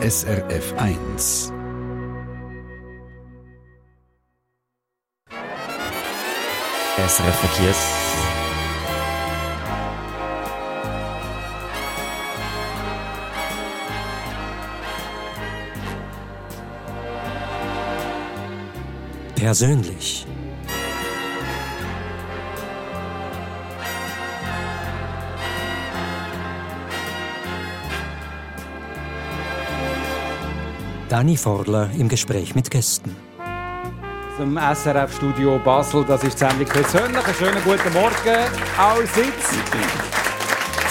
SRF 1. SRF Verkehrs. Persönlich. Dani Forler im Gespräch mit Gästen. Zum SRF-Studio Basel, das ist Sendung persönlich. Einen schönen guten Morgen, allseits.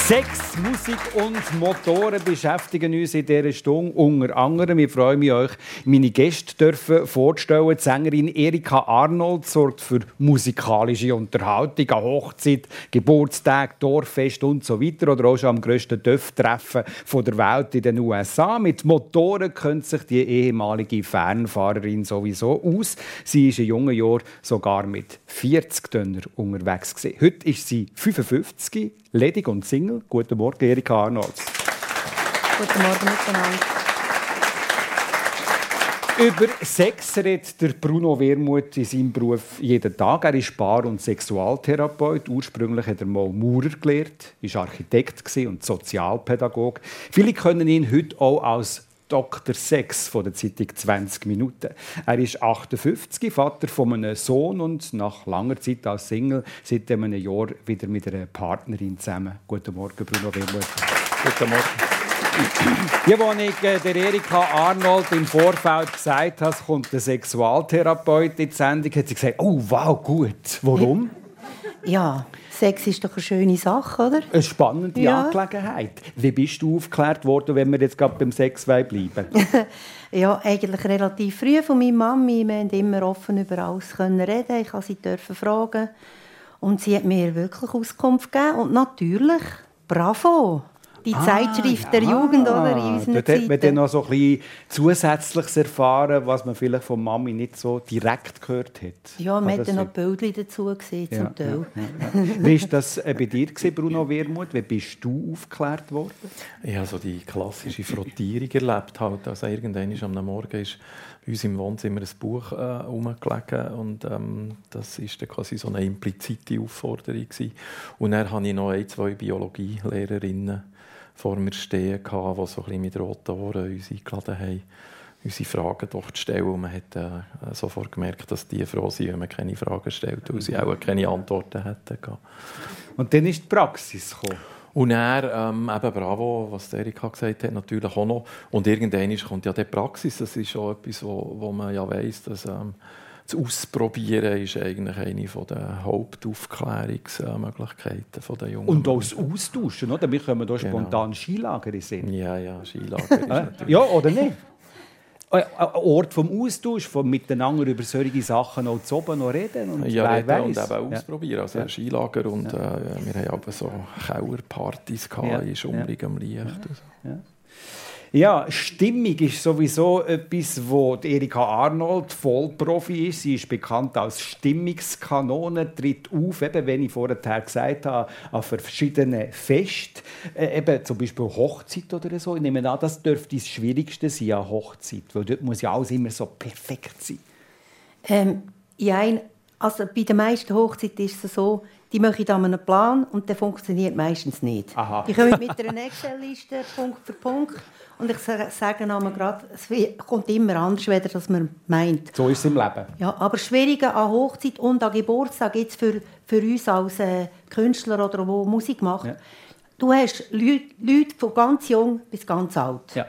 Sex, Musik und Motoren beschäftigen uns in dieser Stunde unter anderem. Ich freue mich, euch meine Gäste dürfen vorzustellen. Die Sängerin Erika Arnold sorgt für musikalische Unterhaltung an Hochzeit, Geburtstag, Dorffest und so weiter. Oder auch schon am grössten Dörftreffen der Welt in den USA. Mit Motoren kennt sich die ehemalige Fernfahrerin sowieso aus. Sie ist in jungen Jahren sogar mit 40 Tonnen unterwegs. Heute ist sie 55 ledig und Single. Guten Morgen, Erika Arnolds. Guten Morgen miteinander. Über Sex redet der Bruno Wermuth in seinem Beruf jeden Tag. Er ist Paar- und Sexualtherapeut. Ursprünglich hat er mal Maurer gelehrt, war Architekt und Sozialpädagoge. Viele können ihn heute auch als Dr. Sex von der Zeitung 20 Minuten. Er ist 58, Vater von einem Sohn und nach langer Zeit als Single seit einem Jahr wieder mit einer Partnerin zusammen. Guten Morgen, Bruno Wermuth. Guten Morgen. Ja, als ich äh, der Erika Arnold im Vorfeld gesagt habe, kommt der Sexualtherapeut in die Sendung, hat sie gesagt, oh wow, gut. Warum? Ja, Sex ist doch eine schöne Sache, oder? Eine spannende Ja. Angelegenheit. Wie bist du aufgeklärt worden, wenn wir jetzt gerade beim Sex bleiben? Ja, eigentlich relativ früh von meiner Mami. Wir konnten immer offen über alles können reden. Ich durfte sie dürfen fragen. Und sie hat mir wirklich Auskunft gegeben. Und natürlich, bravo! Die Zeitschrift der Jugend, oder? In Dort hat man dann noch so ein bisschen Zusätzliches erfahren, was man vielleicht von Mami nicht so direkt gehört hat. Ja, man hat dann noch? Bilder dazu gesehen, Ja, zum Teil. Wie war das äh, bei dir, gewesen, Bruno Wermuth? Wie bist du aufgeklärt worden? Ich habe so die klassische Frottierung erlebt. Halt. Also irgendwann ist am Morgen ist bei uns im Wohnzimmer ein Buch äh, rumgelegen und ähm, das ist dann quasi so eine implizite Aufforderung gewesen. Und dann hatte ich noch ein, zwei Biologielehrerinnen vor mir stehen, gehabt, die so ein bisschen mit roten Ohren uns eingeladen haben, unsere Fragen doch zu stellen. Und man hat äh, sofort gemerkt, dass die froh sind, wenn man keine Fragen stellt, weil sie auch keine Antworten hätten. Und dann ist die Praxis gekommen. Und er, ähm, eben bravo, was Erika gesagt hat, natürlich auch noch. Und irgendwann kommt ja die Praxis. Das ist schon etwas, wo, wo man ja weiss, dass ähm, das Ausprobieren ist eigentlich eine der Hauptaufklärungsmöglichkeiten der Jungen. Und auch das Austauschen, oder? Wir kommen hier Genau. spontan Skilager in. Ja, ja, Skilager. Ja, oder nicht? Ein Ort vom Austausch, vom Miteinander über solche Sachen auch zu oben noch reden. Und Ja, reden und weiss. eben Ja. ausprobieren. Also ein Skilager und äh, wir haben aber so Kauerpartys gehabt, Ja, in schummrigem Licht. und so. Ja, Stimmung ist sowieso etwas, wo Erika Arnold Vollprofi ist. Sie ist bekannt als Stimmungskanone, tritt auf, eben, wenn ich vorher gesagt habe, an verschiedenen Festen, äh, eben zum Beispiel Hochzeit oder so. Ich nehme an, das dürfte das Schwierigste sein an Hochzeit, weil dort muss ja alles immer so perfekt sein. Ähm, ja, also bei den meisten Hochzeiten ist es so, die machen dann einen Plan und der funktioniert meistens nicht. Aha. Die kommen mit einer Excel-Liste Punkt für Punkt und ich sage, einmal gerade, es kommt immer anders, als das man meint. So ist es im Leben. Ja, aber Schwierige an Hochzeit und an Geburtstag jetzt für, für uns als äh, Künstler oder wo Musik macht, Ja. du hast Leute, Leute von ganz jung bis ganz alt. Ja.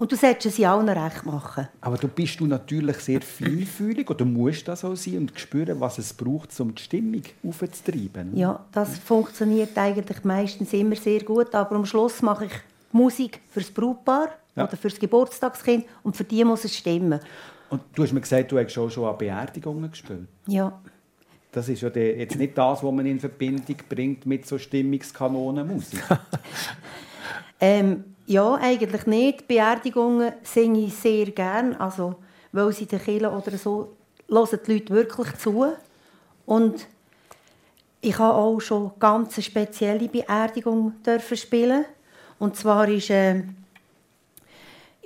Und du solltest es ja allen recht machen. Aber du bist du natürlich sehr feinfühlig oder musst das auch sein und spüren, was es braucht, um die Stimmung aufzutreiben. Ja, das funktioniert eigentlich meistens immer sehr gut, aber am Schluss mache ich Musik fürs Brautpaar Ja. oder fürs Geburtstagskind und für die muss es stimmen. Und du hast mir gesagt, du hast auch schon an Beerdigungen gespielt. Ja, Das ist ja der- jetzt nicht das, was man in Verbindung bringt mit so Stimmungskanonenmusik. ähm, ja eigentlich nicht. Beerdigungen singe ich sehr gern, also weil sie den Kirchen oder so hören die Leute wirklich zu und ich habe auch schon ganz eine spezielle Beerdigung dürfen spielen und zwar ist äh,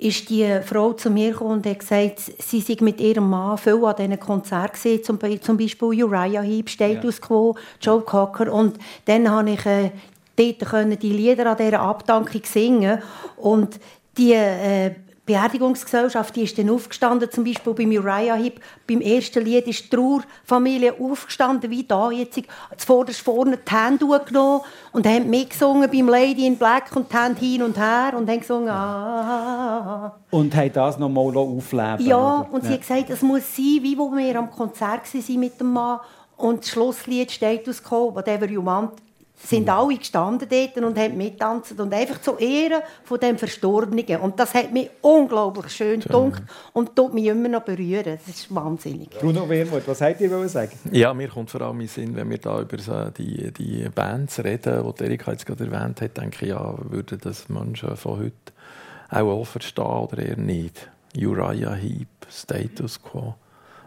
ist die Frau zu mir gekommen und hat gesagt, sie sei mit ihrem Mann viel an diesen Konzerten gesehen, zum, zum Beispiel Uriah Heep, Status ja. Quo, Joe Cocker. Und dann habe ich äh, dort die Lieder an dieser Abdankung singen und die äh, Beerdigungsgesellschaft, die ist dann aufgestanden, zum Beispiel bei Uriah Heep, beim ersten Lied ist die Trauerfamilie aufgestanden, wie da jetzt, zuvorderst vorne die Hände genommen und haben mitgesungen beim Lady in Black und die Hände hin und her und haben gesungen ah. Und haben das noch mal aufleben Ja, oder? und sie ja. hat gesagt, es muss sein, wie wo wir am Konzert waren mit dem Mann und das Schlusslied steht ausgekommen, «Whatever you want», sind alle gestanden dort und haben mittanzt und einfach zu Ehren von dem Verstorbenen. Und das hat mich unglaublich schön gedunkt und tut mich immer noch berühren. Das ist wahnsinnig. Bruno Wermuth, was wollt ihr sagen? Ja, mir kommt vor allem in Sinn, wenn wir da über so die, die Bands reden, die Erika jetzt gerade erwähnt hat, denke ich, ja, würden das Menschen von heute auch, auch verstehen oder eher nicht. Uriah Heep, Status Quo.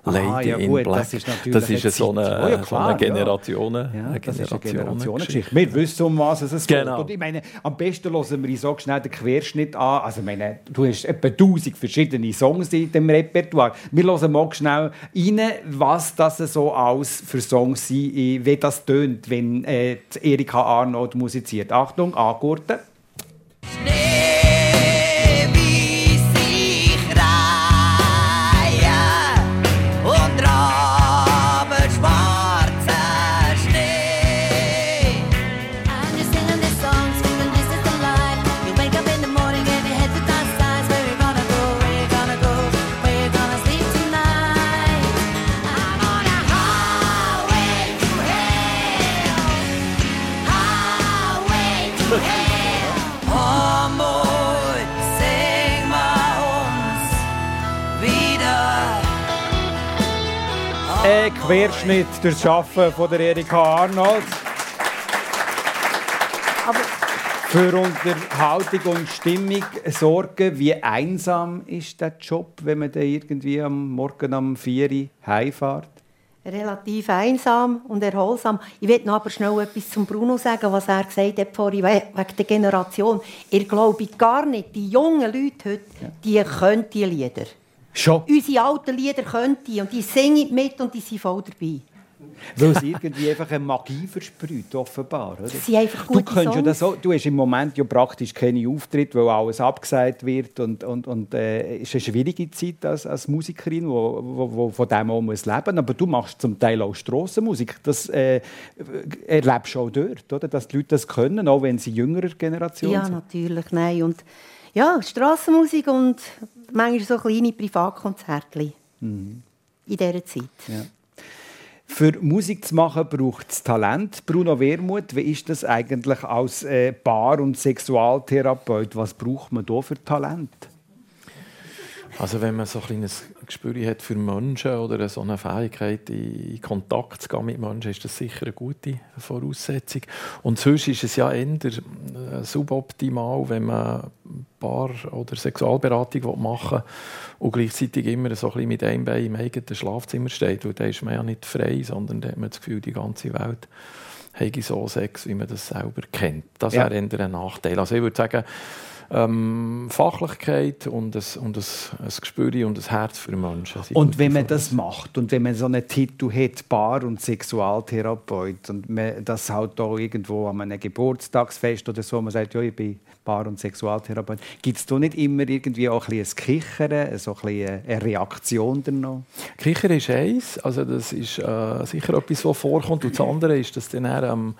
Lady ja, gut, in Black. Das ist, das ist so, eine, oh, ja, klar, so eine Generationen, ja. eine Generationsgeschichte. Wir wissen, um was es genau. geht. Und ich meine, am besten hören wir so schnell den Querschnitt an. Also, ich meine, du hast etwa 1000 verschiedene Songs in dem Repertoire. Wir hören mal schnell rein, was das so alles für Songs sind, wie das tönt, wenn äh, Erika Arnold musiziert. Achtung, angurten. Querschnitt durch das Arbeiten von der Erika Arnold. Aber für Unterhaltung und Stimmung sorgen. Wie einsam ist der Job, wenn man dann irgendwie am Morgen um 4 Uhr heimfährt? Relativ einsam und erholsam. Ich will noch aber schnell etwas zum Bruno sagen, was er gesagt hat vorhin wegen der Generation. Ich glaube gar nicht, die jungen Leute heute, die können die Lieder. Schon? Unsere alten Lieder können die und die singen mit und die sind voll dabei. Weil es irgendwie einfach eine Magie versprüht, offenbar. Oder? Sie einfach gute du, ja das so, du hast im Moment ja praktisch keine Auftritte, weil alles abgesagt wird. Und, und, und äh, es ist eine schwierige Zeit als, als Musikerin, die wo, wo, wo von dem auch muss leben Aber du machst zum Teil auch Strassenmusik. Das äh, erlebst du auch dort, oder? dass die Leute das können, auch wenn sie jüngerer Generation ja, sind. Ja, natürlich. Nein. Und, ja, Strassenmusik und manchmal so kleine Privatkonzerte mhm. in dieser Zeit. Ja. Für Musik zu machen braucht es Talent. Bruno Wermuth, wie ist das eigentlich als äh, Paar- und Sexualtherapeut? Was braucht man da für Talent? Also wenn man so ein kleines Gespür hat für Menschen oder so eine Fähigkeit, in Kontakt zu gehen mit Menschen, ist das sicher eine gute Voraussetzung. Und sonst ist es ja eher äh, suboptimal, wenn man Paar- oder Sexualberatung machen will und gleichzeitig immer so ein bisschen mit einem Bein im eigenen Schlafzimmer steht. Weil dann ist man ja nicht frei, sondern dann hat man das Gefühl, die ganze Welt habe so Sex, wie man das selber kennt. Das ja. wäre eher ein Nachteil. Also ich würde sagen, ähm, Fachlichkeit und ein, und ein, ein Gespür und ein Herz für Menschen. Und wenn man das macht und wenn man so einen Titel hat, Bar- und Sexualtherapeut, und man das halt auch irgendwo an einem Geburtstagsfest oder so, man sagt, ja, ich bin Bar- und Sexualtherapeut, gibt es da nicht immer irgendwie auch ein, ein Kichern, so ein eine Reaktion danach? Kichern ist eins, also das ist äh, sicher etwas, was vorkommt, und das andere ist, dass dann ähm,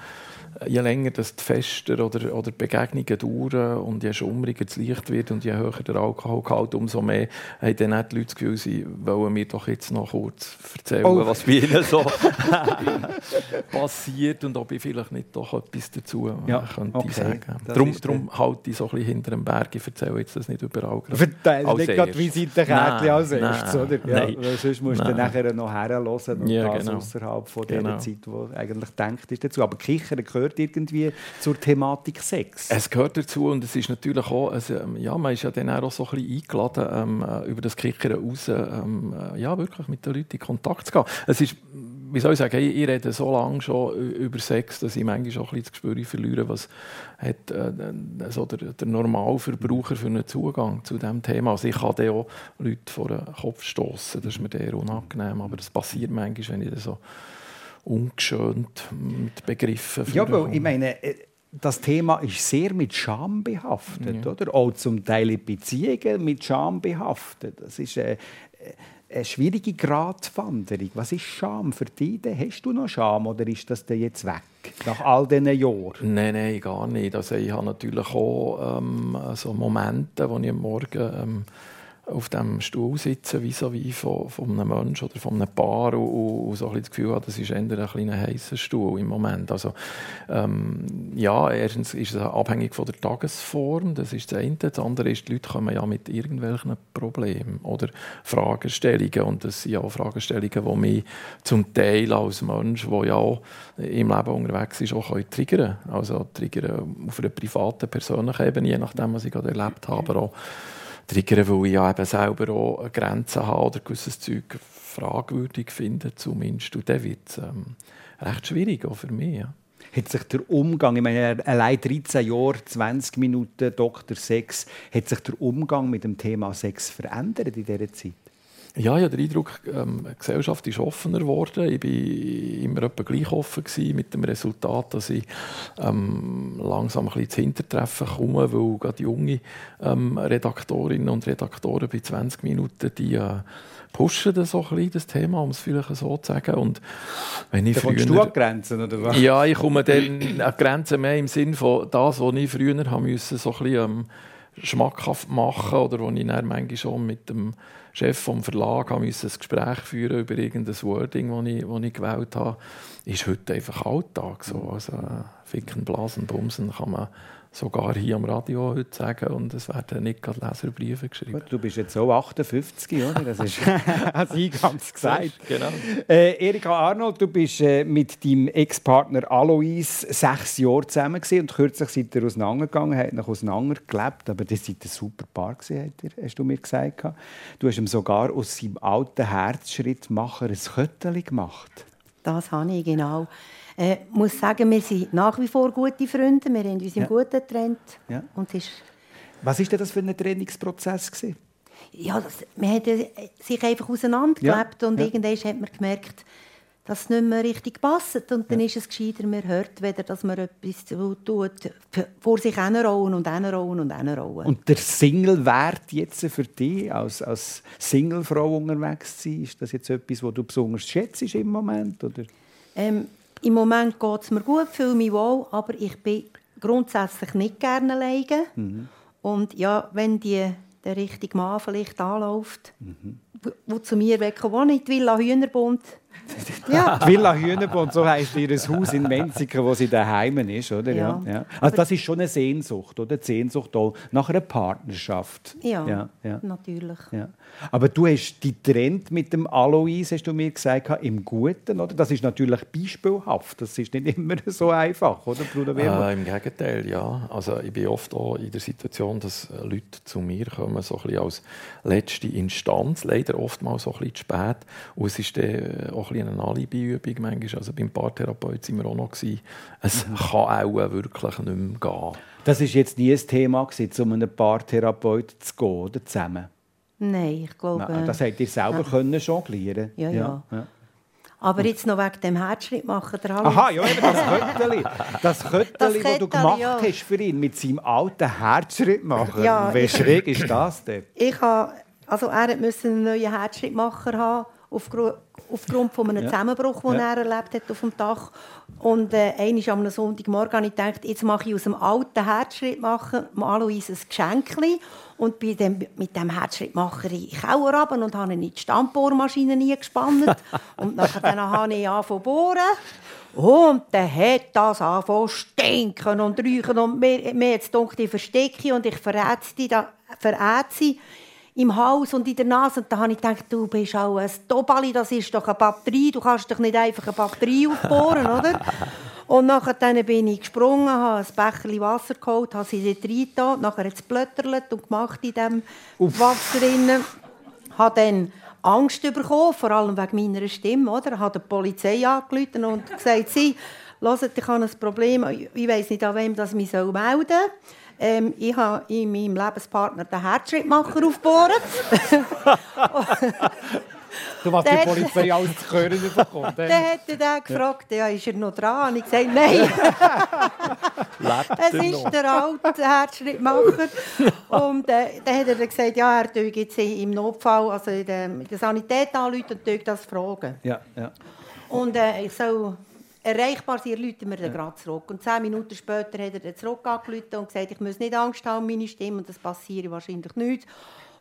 je länger das die Fester oder, oder Begegnungen dauern und je schummriger das Licht wird und je höher der Alkoholgehalt, umso mehr haben dann auch die Leute das Gefühl, sie wollen mir doch jetzt noch kurz erzählen, oh. was bei ihnen so passiert und ob ich vielleicht nicht doch etwas dazu ja. könnte okay. sagen. Darum, darum halte ich so ein bisschen hinter dem Berg. Ich erzähle jetzt das nicht überall. Verteile nicht gerade Visitenkärtchen als erstes, oder? Ja, sonst musst du nachher noch herhören und ja, das genau. außerhalb von genau. der Zeit, die eigentlich denkt ist dazu. Aber Kichern gehört gehört irgendwie zur Thematik Sex. Es gehört dazu und es ist natürlich auch, also, ja, man ist ja dann auch so ein bisschen eingeladen, ähm, äh, über das Kickern raus, ähm, äh, ja, wirklich mit den Leuten in Kontakt zu gehen. Es ist wie soll ich sagen, ich, ich rede so lange schon über Sex, dass ich manchmal auch ein bisschen das Gespür verliere, was hat äh, also der, der Normalverbraucher für einen Zugang zu diesem Thema. Also ich kann dann auch Leute vor den Kopf stoßen, das ist mir sehr unangenehm, aber das passiert manchmal, wenn ich so ungeschönt mit Begriffen Ja, aber ich meine, äh, das Thema ist sehr mit Scham behaftet, ja. oder? Auch zum Teil in Beziehungen mit Scham behaftet. Das ist äh, eine schwierige Gratwanderung. Was ist Scham für dich? Hast du noch Scham oder ist das denn jetzt weg nach all diesen Jahren? Nein, nein, gar nicht. Also ich habe natürlich auch ähm, so Momente, wo ich am Morgen ähm, auf dem Stuhl sitzen, vis-à-vis von, von einem Menschen oder von einem Paar und, und so ein das Gefühl habe, das ist eher ein kleiner heißer Stuhl im Moment. Also, ähm, ja, erstens ist es abhängig von der Tagesform, das ist das eine. Das andere ist, die Leute kommen ja mit irgendwelchen Problemen oder Fragestellungen und das sind ja auch Fragestellungen, die mich zum Teil als Mensch, der ja auch im Leben unterwegs ist, auch triggern können. Also triggern auf einer privaten, persönlichen Ebene, je nachdem, was ich gerade erlebt habe, aber auch triggern, weil ich ja eben selber auch Grenzen habe oder gewisses Zeug fragwürdig finde, zumindest. Und dann wird es ähm, recht schwierig, auch für mich. Ja. Hat sich der Umgang, ich meine, allein 13 Jahre, 20 Minuten Dr. Sex, hat sich der Umgang mit dem Thema Sex verändert in dieser Zeit? Ja, ich habe den Eindruck, ähm, die Gesellschaft ist offener geworden. Ich war immer etwa gleich offen gewesen, mit dem Resultat, dass ich ähm, langsam ein bisschen zu Hintertreffen komme, weil gerade junge ähm, Redaktorinnen und Redaktoren bei 20 Minuten, die äh, pushen das so ein bisschen, das Thema, um es vielleicht so zu sagen. Und wenn ich da früher, du an Grenzen, oder was? Ja, ich komme dann an Grenzen mehr im Sinn von das, was ich früher haben müssen, so ein bisschen ähm, schmackhaft machen oder wo ich dann manchmal schon mit dem Chef vom Verlag ein Gespräch führen über irgendein Wording, das ich, das ich gewählt habe, ist heute einfach Alltag. So. Also, Ficken, Blasen, Bumsen kann man sogar hier am Radio heute sagen und es werden nicht gerade Leserbriefe geschrieben. Du bist jetzt so 58, oder? Das ist als eingangs gesagt. Genau. Äh, Erika Arnold, du bist äh, mit deinem Ex-Partner Alois sechs Jahre zusammen gewesen und kürzlich seid ihr auseinandergegangen, habt noch auseinandergelebt, aber das seid ein super Paar gewesen, hast du mir gesagt. Du hast ihm sogar aus seinem alten Herzschrittmacher ein Köttchen gemacht. Das habe ich, genau. Äh, muss sagen, wir sind nach wie vor gute Freunde. Wir haben uns im ja. Guten getrennt. Ja. Und ist Was war das für ein Trainingsprozess? Gewesen? Ja, das, man hat sich einfach auseinandergelebt ja. und ja. irgendwann hat man gemerkt, dass es nicht mehr richtig passt. Und dann ja. ist es gescheiter, man hört, weder dass man etwas tut, vor sich hinrollen und hinrollen und hinrollen. Und der Single-Wert jetzt für dich, als, als Singlefrau unterwegs zu sein, ist das jetzt etwas, was du besonders schätzt im Moment? Oder? Ähm, im Moment geht es mir gut, fühle mich wohl, aber ich bin grundsätzlich nicht gerne alleine. Mhm. Und ja, wenn die, der richtige Mann vielleicht anläuft, mhm. wo, zu mir wegkommt, wo nicht Villa Hühnerbund, ja. Die Villa Hühnerbund, so heisst ihr Haus in Menziken, wo sie daheim ist, oder? Ja. ja. Also das ist schon eine Sehnsucht, oder? Die Sehnsucht auch nach einer Partnerschaft. Ja, ja, ja. natürlich. Ja. Aber du hast die Trend mit dem Alois, hast du mir gesagt, im Guten, oder? Das ist natürlich beispielhaft. Das ist nicht immer so einfach, oder, Bruder Äh, Im Gegenteil, ja. Also ich bin oft auch in der Situation, dass Leute zu mir kommen, so ein bisschen als letzte Instanz, leider oftmals so ein bisschen zu spät. Und es ist dann auch ein bisschen eine Alibi-Übung manchmal. Also beim Paartherapeut sind wir auch noch gewesen. Es mhm. kann auch wirklich nicht mehr gehen. Das war jetzt nie ein Thema, gewesen, um einen Paartherapeut zu gehen, oder zusammen? Nein, ich glaube... Nein, das hättet ihr selber ja. können jonglieren ja, ja. ja. Aber jetzt noch wegen dem Herzschritt machen der Aha, ja, eben das Kötteli. Das Kötteli, das du gemacht ja. hast für ihn, mit seinem alten Herzschritt machen. Ja, Wie schräg ist das denn? Ich habe, also er musste einen neuen Herzschrittmacher haben, aufgrund von einem. Zusammenbruch, den ja. er erlebt hat auf dem Dach. Und äh, einmal am Sonntagmorgen habe ich gedacht, jetzt mache ich aus dem alten Herzschrittmacher Alois ein Geschenk. Und bin dann mit dem Herzschrittmacher in den Keller runter und habe ihn in die Stammbohrmaschine gespannt. und dann habe ich angefangen zu bohren. Und dann hat das angefangen stinken und räuchen. Und mir, mir jetzt dunkel Verstecke und ich verrätze sie im Haus und in der Nase. Und da habe ich gedacht, du bist auch ein Tobali, das ist doch eine Batterie. Du kannst doch nicht einfach eine Batterie aufbohren, oder? Und nachher bin ich gesprungen, habe ein Becher Wasser geholt, habe sie dort reingetan. Nachher hat es blötterlet und gemacht in diesem Wasser. Drin. Habe dann Angst bekommen, vor allem wegen meiner Stimme. Oder? Ich habe die Polizei angerufen und gesagt, sie, hört, ich habe ein Problem, ich weiß nicht, an wem das mich melden soll. Ähm, ich habe in meinem Lebenspartner den Herzschrittmacher aufgebohrt. Du was die Polizei alles zu hören bekommen. Dann hat er gefragt, ja, ist er noch dran? Und ich gesagt, nein. es ist der alte Herzschrittmacher. Und äh, dann hat er gesagt, ja, er tue jetzt im Notfall, also in der, in der Sanität anrufen und das fragen. Ja, ja. Und äh, ich soll erreichbar sein, rufen wir dann gerade zurück. Und zehn Minuten später hat er dann zurück und gesagt, ich muss nicht Angst haben, meine Stimme, und das passiert wahrscheinlich nicht.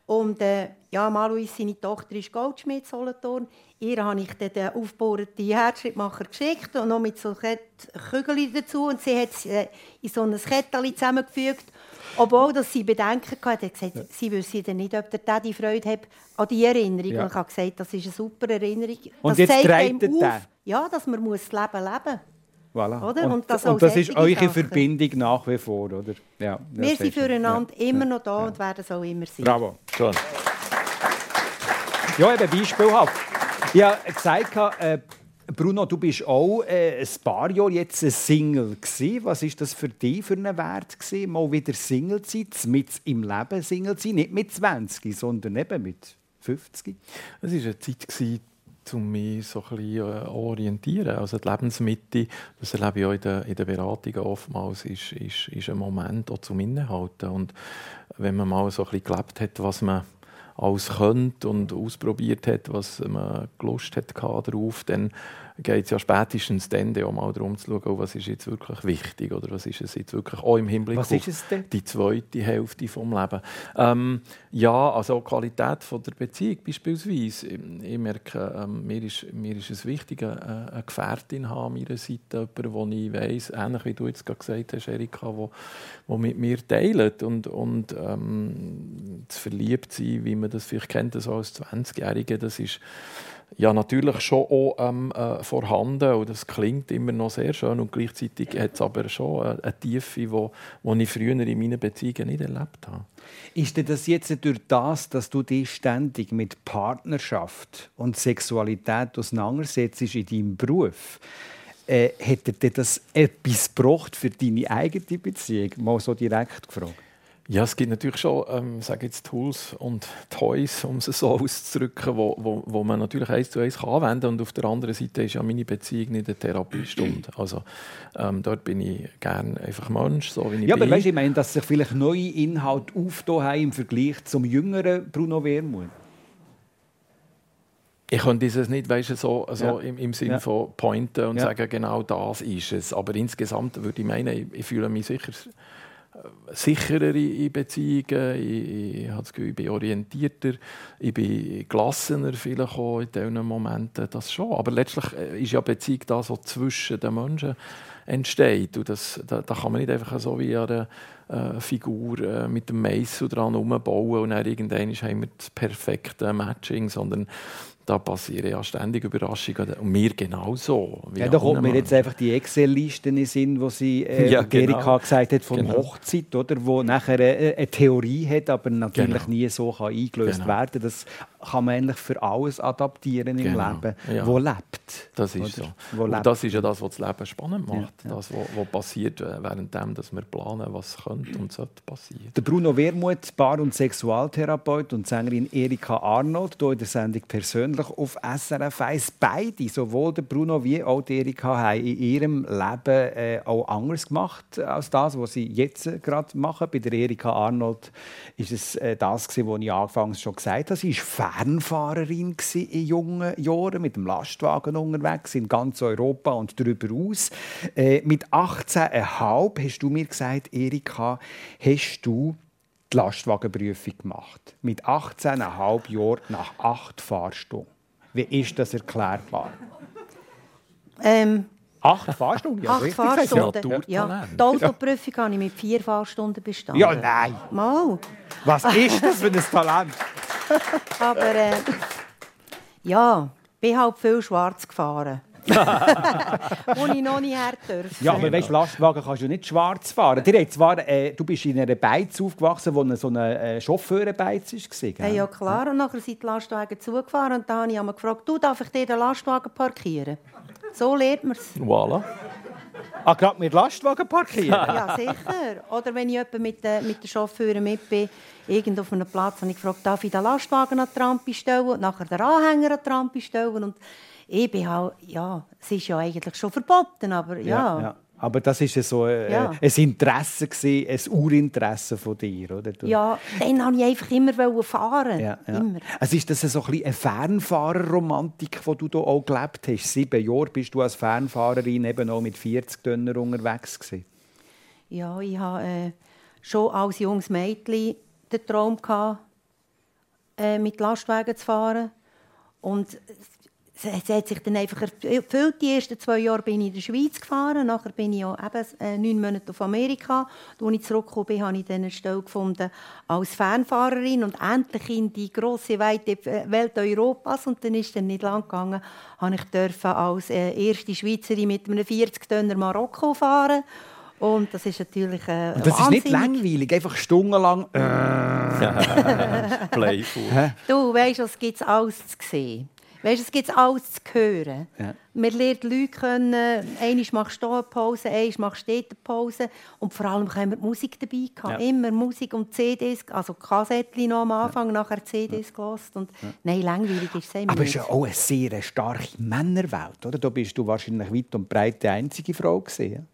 Und äh, ja, Maluis, seine Tochter ist Goldschmied Solothurn. Ihr habe ich dann den aufgebohrten Herzschrittmacher geschickt und noch mit so Kügeln dazu. Und sie hat es äh, in so ein Kettchen zusammengefügt. Obwohl dass sie Bedenken hatte, hat gesagt, ja. sie wüsste dann nicht, ob der Daddy Freude hat an die Erinnerung. Ja. Und ich habe gesagt, das ist eine super Erinnerung. Und das jetzt zeigt ihm auf, ja, dass man muss das Leben leben muss. Voilà. Oder? Und, und das, und das ist eure Sachen. Verbindung nach wie vor, oder? Ja, Wir sind füreinander ja. immer noch da ja. und werden so immer sein. Bravo. Schon. Ja, eben beispielhaft. Ich habe gesagt, äh, Bruno, du bist auch äh, ein paar Jahre jetzt ein Single gewesen. Was ist das für dich für einen Wert gewesen, mal wieder Single zu sein, mit im Leben Single zu sein, nicht mit 20, sondern eben mit 50? Es war eine Zeit, gewesen, um mich so ein bisschen äh, orientieren. Also die Lebensmitte, das erlebe ich auch in den, in den Beratungen oftmals, ist, ist, ist ein Moment auch zum Innehalten. Und wenn man mal so ein bisschen gelebt hat, was man alles könnte und ausprobiert hat, was man Lust hat darauf, dann geht es ja spätestens dann auch mal darum zu schauen, oh, was ist jetzt wirklich wichtig oder was ist es jetzt wirklich auch im Hinblick was auf die zweite Hälfte des Lebens. Ähm, ja, also die Qualität von der Beziehung beispielsweise. Ich merke, ähm, mir, ist, mir ist es wichtig, eine, eine Gefährtin haben an meiner Seite, jemanden, wo ich weiss, ähnlich wie du jetzt gerade gesagt hast, Erika, wo, wo mit mir teilt und, und ähm, zu verliebt sein, wie man das vielleicht kennt, so als 20-Jährige, das ist ja natürlich schon auch ähm, äh, vorhanden und das klingt immer noch sehr schön und gleichzeitig hat es aber schon eine, eine Tiefe, die wo, wo ich früher in meinen Beziehungen nicht erlebt habe. Ist denn das jetzt durch das, dass du dich ständig mit Partnerschaft und Sexualität auseinandersetzt in deinem Beruf, äh, hätte dir das etwas gebracht für deine eigene Beziehung? Mal so direkt gefragt. Ja, es gibt natürlich schon ähm, sage jetzt Tools und Toys, um es so auszudrücken, wo, wo, wo man natürlich eins zu eins anwenden kann. Und auf der anderen Seite ist ja meine Beziehung nicht eine Therapiestunde. Also ähm, dort bin ich gerne einfach Mensch, so wie ich ja, bin. aber weißt, ich meine, dass sich vielleicht neue Inhalte aufgetan haben im Vergleich zum jüngeren Bruno Wermuth. Ich kann dieses nicht weißt, so, so ja. im, im Sinne ja. von pointen und ja. sagen, genau das ist es. Aber insgesamt würde ich meinen, ich, ich fühle mich sicher sicherer in Beziehungen, ich, ich habe ich bin orientierter, ich bin gelassener vielleicht auch in diesen Momenten, das schon. Aber letztlich äh, ist ja Beziehung das, was zwischen den Menschen entsteht. Und das, da, da kann man nicht einfach so wie eine äh, Figur äh, mit dem Meißel dran umbauen und dann irgendwann haben wir das perfekte Matching, sondern da passieren ja ständig Überraschungen. Und mir genauso. Ja, da kommt mir jetzt einfach die Excel-Listen in Sinn, wo sie äh, ja, genau. Erika gesagt hat von genau. Hochzeit, oder, wo nachher eine, eine Theorie hat, aber natürlich genau. nie so kann eingelöst genau. werden. Das kann man eigentlich für alles adaptieren im genau. Leben, ja. wo lebt. Das ist oder? so. Und das ist ja das, was das Leben spannend macht. Ja, ja. Das, was passiert, äh, während dass wir planen, was könnte und sollte passieren. Der Bruno Wermuth, Bar- und Sexualtherapeut und Sängerin Erika Arnold, hier in der Sendung persönlich auf SRF 1. Beide, sowohl der Bruno wie auch die Erika, haben in ihrem Leben äh, auch anders gemacht als das, was sie jetzt äh, gerade machen. Bei der Erika Arnold ist es äh, das, was ich anfangs schon gesagt habe. Sie ist Fernfahrerin in jungen Jahren, mit dem Lastwagen unterwegs in ganz Europa und darüber aus. Äh, mit 18,5 hast du mir gesagt, Erika, hast du die Lastwagenprüfung gemacht. Mit 18,5 Jahren nach acht Fahrstunden. Wie ist das erklärbar? Ähm, Acht Fahrstunden? Ja, acht Fahrstunden. Ja, die Autoprüfung habe ich mit vier Fahrstunden bestanden. Ja, nein. Mal. Was ist das für ein Talent? Aber äh, ja, ich bin halt viel schwarz gefahren. wo ich noch nicht her durfte. Ja, aber weißt, Lastwagen kannst du nicht schwarz fahren. Dir zwar, äh, du bist in einer Beiz aufgewachsen, wo so eine äh, Chauffeurenbeiz war. Ja, ja, klar. Und nachher sind die Lastwagen zugefahren und dann habe ich einmal gefragt, du, darf ich dir den Lastwagen parkieren? So lernt man es. Voilà. Ah, gerade mit Lastwagen parkieren? Ja, sicher. Oder wenn ich mit, äh, mit den Chauffeuren mit bin, irgendwo auf einem Platz, habe ich gefragt, darf ich den Lastwagen an die Rampe stellen und nachher den Anhänger an die Rampe stellen. Und ich bin halt, ja, es ist ja eigentlich schon verboten, aber ja. ja, ja. Aber das war so äh, Ja. ein Interesse, gewesen, ein Urinteresse von dir, oder? Ja, dann wollte ich einfach immer fahren. Ja, ja. Immer. Also ist das so ein eine Fernfahrerromantik, die du hier auch gelebt hast? Sieben Jahre bist du als Fernfahrerin eben auch mit 40 Tonnen unterwegs gewesen. Ja, ich hatte äh, schon als junges Mädchen den Traum, gehabt, äh, mit Lastwagen zu fahren. Und es, es hat sich dann einfach erfüllt. Die ersten zwei Jahre bin ich in der Schweiz gefahren. Nachher bin ich auch eben, äh, neun Monate auf Amerika. Als ich zurückgekommen bin, habe ich dann eine Stelle gefunden als Fernfahrerin und endlich in die große weite Welt Europas. Und dann ist dann nicht lang gegangen, habe ich dürfen als äh, erste Schweizerin mit einem 40-Tonner Marokko fahren. Und das ist natürlich äh, Und das ist nicht wahnsinnig. langweilig, einfach stundenlang. Äh. Playful. Du weißt, es gibt alles zu sehen. Weißt, es gibt alles zu hören. Ja. Man lernt Leute kennen. Einmal machst du hier eine Pause, einmal machst du dort eine Pause. Und vor allem haben wir die Musik dabei gehabt. Ja. Immer Musik und CDs, also Kassettchen noch am Anfang, nachher CDs gehört. Und nein, langweilig ist es immer Aber es ist ja auch eine sehr starke Männerwelt, oder? Da bist du wahrscheinlich weit und breit die einzige Frau gewesen.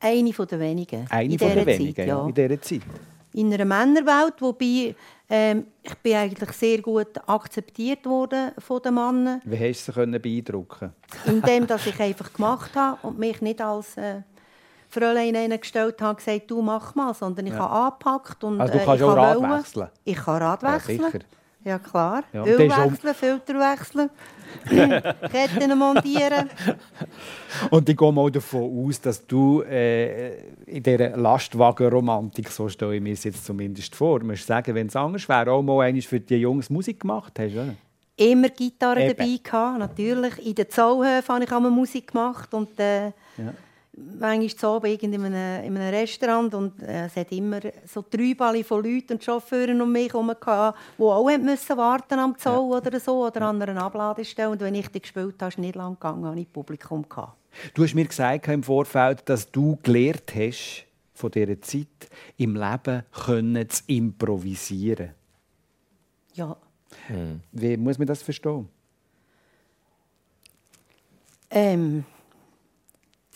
Eine von den wenigen. Eine in von den wenigen Zeit, ja. ja. in dieser Zeit. in einer Männerwelt, wobei ähm, ich bin eigentlich sehr gut akzeptiert worden von den Männern. Wie hast du sie beeindrucken indem dass ich einfach gemacht habe und mich nicht als äh, Fräulein hineingestellt habe und gesagt, du mach mal, sondern ich Ja. habe angepackt und Also du äh, kannst ich auch Rad wechseln? Ich kann Rad Ja, wechseln. sicher. Ja, klar. Ja, und Öl auch- wechseln, Filter wechseln, Ketten montieren. Und ich gehe mal davon aus, dass du äh, in dieser Lastwagenromantik, so stelle ich mir es jetzt zumindest vor, musst sagen, wenn es anders wäre, auch mal einmal für die Jungs Musik gemacht hast. Oder? Immer Gitarre Eben. dabei gehabt, natürlich. In den Zollhöfen habe ich einmal Musik gemacht und äh, Ja. Manchmal zu Abend irgend in einem, in einem Restaurant und äh, es hat immer so drei Balle von Leuten und Chauffeuren um mich herum gehabt, die auch müssen warten am Zoll oder so oder an einer Abladestelle. Und wenn ich die gespielt habe, ist nicht lang gegangen, habe ich Publikum gehabt. Du hast mir gesagt im Vorfeld, dass du gelernt hast, von dieser Zeit im Leben können zu improvisieren. Ja. Wie muss man das verstehen? Ähm,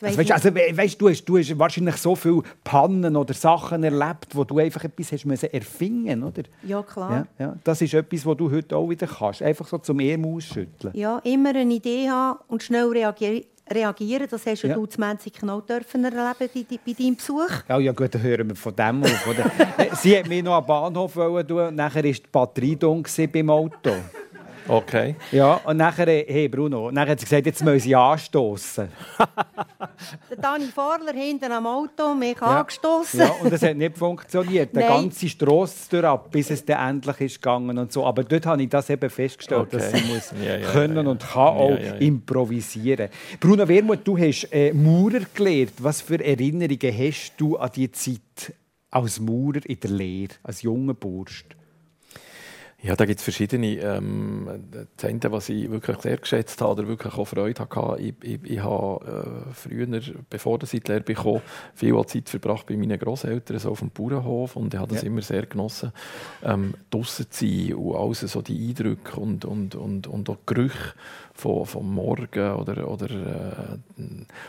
Also, weißt, also, we- weißt, du, hast, du hast wahrscheinlich so viele Pannen oder Sachen erlebt, wo du einfach etwas hast müssen erfinden oder? ja, klar. Ja, ja. Das ist etwas, was du heute auch wieder kannst. Einfach so zum Ärmel ausschütteln. Ja, immer eine Idee haben und schnell reagieren. reagieren. Das hast ja. Du zu Menziken auch dürfen erleben bei, bei deinem Besuch. Ja, ja gut, dann hören wir von dem auf. Äh, Sie hat mich noch am Bahnhof wollen und nachher war die Batterie gewesen beim Auto. Okay. Ja, und nachher, hey Bruno, nachher hat sie gesagt, jetzt müssen sie anstoßen. Der Dani Vorler hinten am Auto, mich angestoßen. Ja, und das hat nicht funktioniert. Die Nein. ganze Strasse durch ab, bis es dann endlich ist gegangen und so. Aber dort habe ich das eben festgestellt, Okay. dass sie muss Ja, ja, können ja, ja. und kann auch Ja, ja, ja. improvisieren. Bruno Wermuth, du hast äh, Maurer gelernt. Was für Erinnerungen hast du an die Zeit als Maurer in der Lehre, als junger Bursch? Ja, da gibt es verschiedene. Ähm, das eine, was ich wirklich sehr geschätzt habe oder wirklich auch Freude hatte, ich, ich, ich habe äh, früher, bevor ich die Lehre bekam, viel Zeit verbracht bei meinen Großeltern so auf dem Bauernhof und ich habe das Ja. immer sehr genossen, ähm, draussen zu sein und alles so die Eindrücke und, und, und, und auch Gerüche von, vom Morgen oder, oder äh,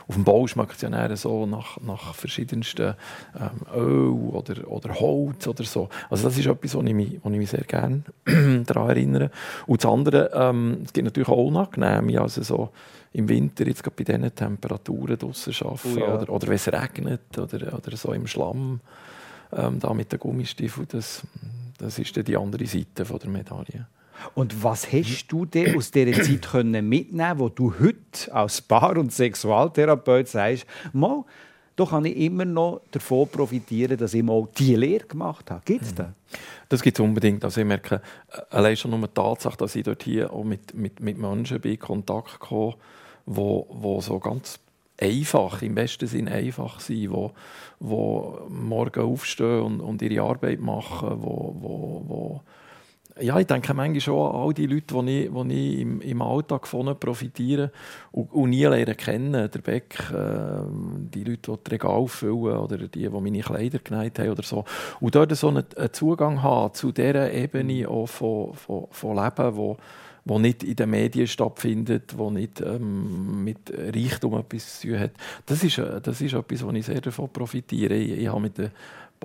auf dem Bau schmeckt es ja so nach, nach verschiedensten ähm, Öl oder, oder Holz oder so. Also das ist etwas, wo ich mich, wo ich mich sehr gerne daran erinnere. Und das andere, ähm, es gibt natürlich auch unangenehm, also so im Winter jetzt gerade bei diesen Temperaturen draussen arbeiten Oh ja. oder, oder wenn es regnet oder, oder so im Schlamm ähm, da mit den Gummistiefeln, das, das ist dann die andere Seite von der Medaille. Und was hast du denn aus dieser Zeit können mitnehmen, wo du heute als Paar- und Sexualtherapeut sagst, mal, da kann ich immer noch davon profitieren, dass ich mal diese Lehre gemacht habe. Gibt es das? Das gibt es unbedingt. Also ich merke, äh, allein schon nur die Tatsache, dass ich dort hier auch mit, mit, mit Menschen in Kontakt komme, wo, wo so ganz einfach, im besten Sinne einfach sind, wo, wo morgen aufstehen und, und ihre Arbeit machen, wo, wo, wo ja, ich denke manchmal schon an all die Leute, die ich, die ich im, im Alltag von profitiere und, und nie lernen kennen. Der Beck, äh, die Leute, die die Regale füllen oder die, die meine Kleider genäht haben oder so. Und dort so einen, einen Zugang haben zu dieser Ebene auch von, von, von Leben, wo, wo nicht in den Medien stattfindet, wo nicht ähm, mit Reichtum etwas zu tun hat. Das ist, äh, das ist etwas, wo ich sehr davon profitiere. Ich, ich habe mit der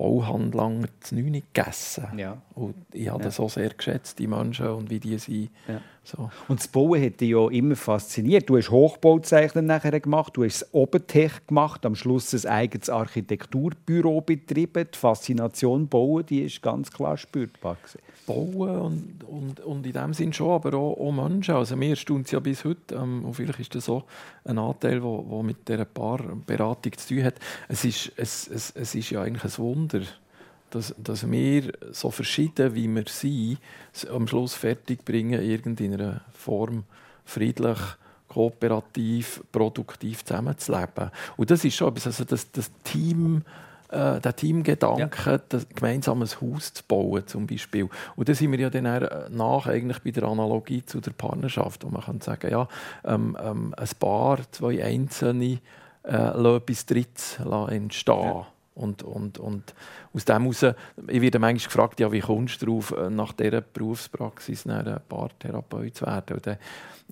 Bauhandlung zu neun gegessen. Ja. Und ich habe ja. das so sehr geschätzt, die Menschen und wie die sind. Ja. So. Und das Bauen hat dich ja immer fasziniert. Du hast Hochbauzeichnen nachher gemacht, du hast das Obentech gemacht, am Schluss ein eigenes Architekturbüro betrieben. Die Faszination Bauen, die ist ganz klar spürbar. Gewesen. Bauen und, und, und in dem Sinn schon, aber auch, auch Menschen. Also mir erstaunt es ja bis heute, ähm, und vielleicht ist das so ein Anteil, der mit dieser Paarberatung zu tun hat. Es ist, es, es, es ist ja eigentlich ein Wunder, dass, dass wir so verschieden, wie wir sind, am Schluss fertig bringen, irgendeiner Form friedlich, kooperativ, produktiv zusammenzuleben. Und das ist schon etwas, also das, das Team äh, der Teamgedanke, ja. das gemeinsames Haus zu bauen zum Beispiel. Und da sind wir ja dann äh, nach eigentlich bei der Analogie zu der Partnerschaft, wo man kann sagen, ja, ähm, ähm, ein Paar, zwei Einzelne äh, etwas Drittes entstehen. Ja. Und, und, und aus dem heraus, ich werde manchmal gefragt, ja, wie kommst du darauf, äh, nach dieser Berufspraxis ein Paartherapeut zu werden? Und dann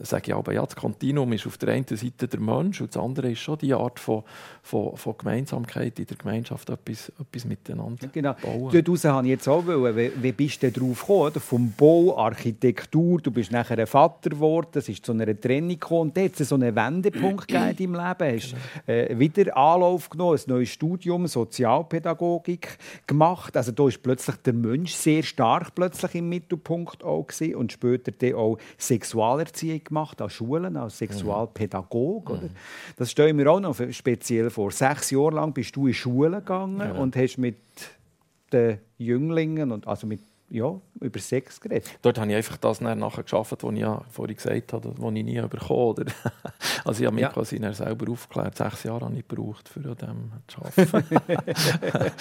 sage ich aber, ja, das Kontinuum ist auf der einen Seite der Mensch und das andere ist schon die Art von, von, von Gemeinsamkeit in der Gemeinschaft, etwas, etwas miteinander ja, genau. bauen. Daraus habe ich jetzt auch wollen, wie, bist du darauf gekommen? Vom Bau, Architektur, du bist nachher ein Vater geworden, das ist zu einer Trennung gekommen und jetzt so einen Wendepunkt in deinem Leben. Hast genau. äh, wieder Anlauf genommen, ein neues Studium, Sozialpädagogik gemacht. Also da ist plötzlich der Mensch sehr stark plötzlich im Mittelpunkt auch gewesen und später dann auch Sexualerziehung gemacht an Schulen als Sexualpädagoge. Mhm. Das stellen wir auch noch speziell vor. Sechs Jahre lang bist du in Schulen gegangen ja. und hast mit den Jünglingen und also mit ja, über Sex geredet. Dort habe ich einfach das nachher geschafft, was ich ja vorhin gesagt habe, was ich nie bekommen Also ich habe mich ja. quasi selber aufgeklärt. Sechs Jahre habe ich gebraucht, für dem zu arbeiten.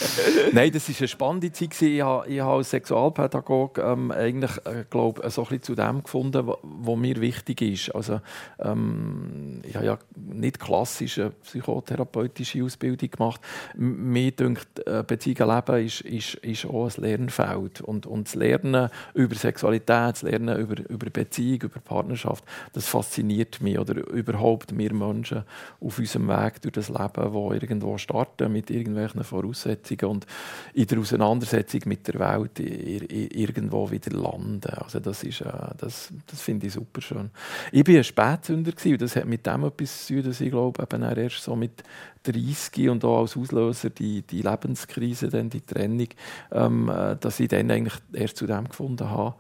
Nein, das war eine spannende Zeit. Ich habe, ich habe als Sexualpädagoge ähm, eigentlich, äh, glaube so ein zu dem gefunden, was mir wichtig ist. Also, ähm, ich habe ja nicht klassische psychotherapeutische Ausbildung gemacht. Mir denkt, äh, Beziehungen leben ist, ist, ist auch ein Lernfeld. Und, und das Lernen über Sexualität, das Lernen über, über Beziehung, über Partnerschaft, das fasziniert mich. Oder überhaupt wir Menschen auf unserem Weg durch das Leben, wo irgendwo starten mit irgendwelchen Voraussetzungen und in der Auseinandersetzung mit der Welt irgendwo wieder landen. Also das ist, äh, das, das finde ich super schön. Ich war ein Spätzünder und das hat mit dem etwas zu tun, dass ich glaube, eben erst so mit 30 und auch als Auslöser die, die Lebenskrise, dann die Trennung, ähm, äh, dass ich dann eigentlich erst zu dem gefunden habe,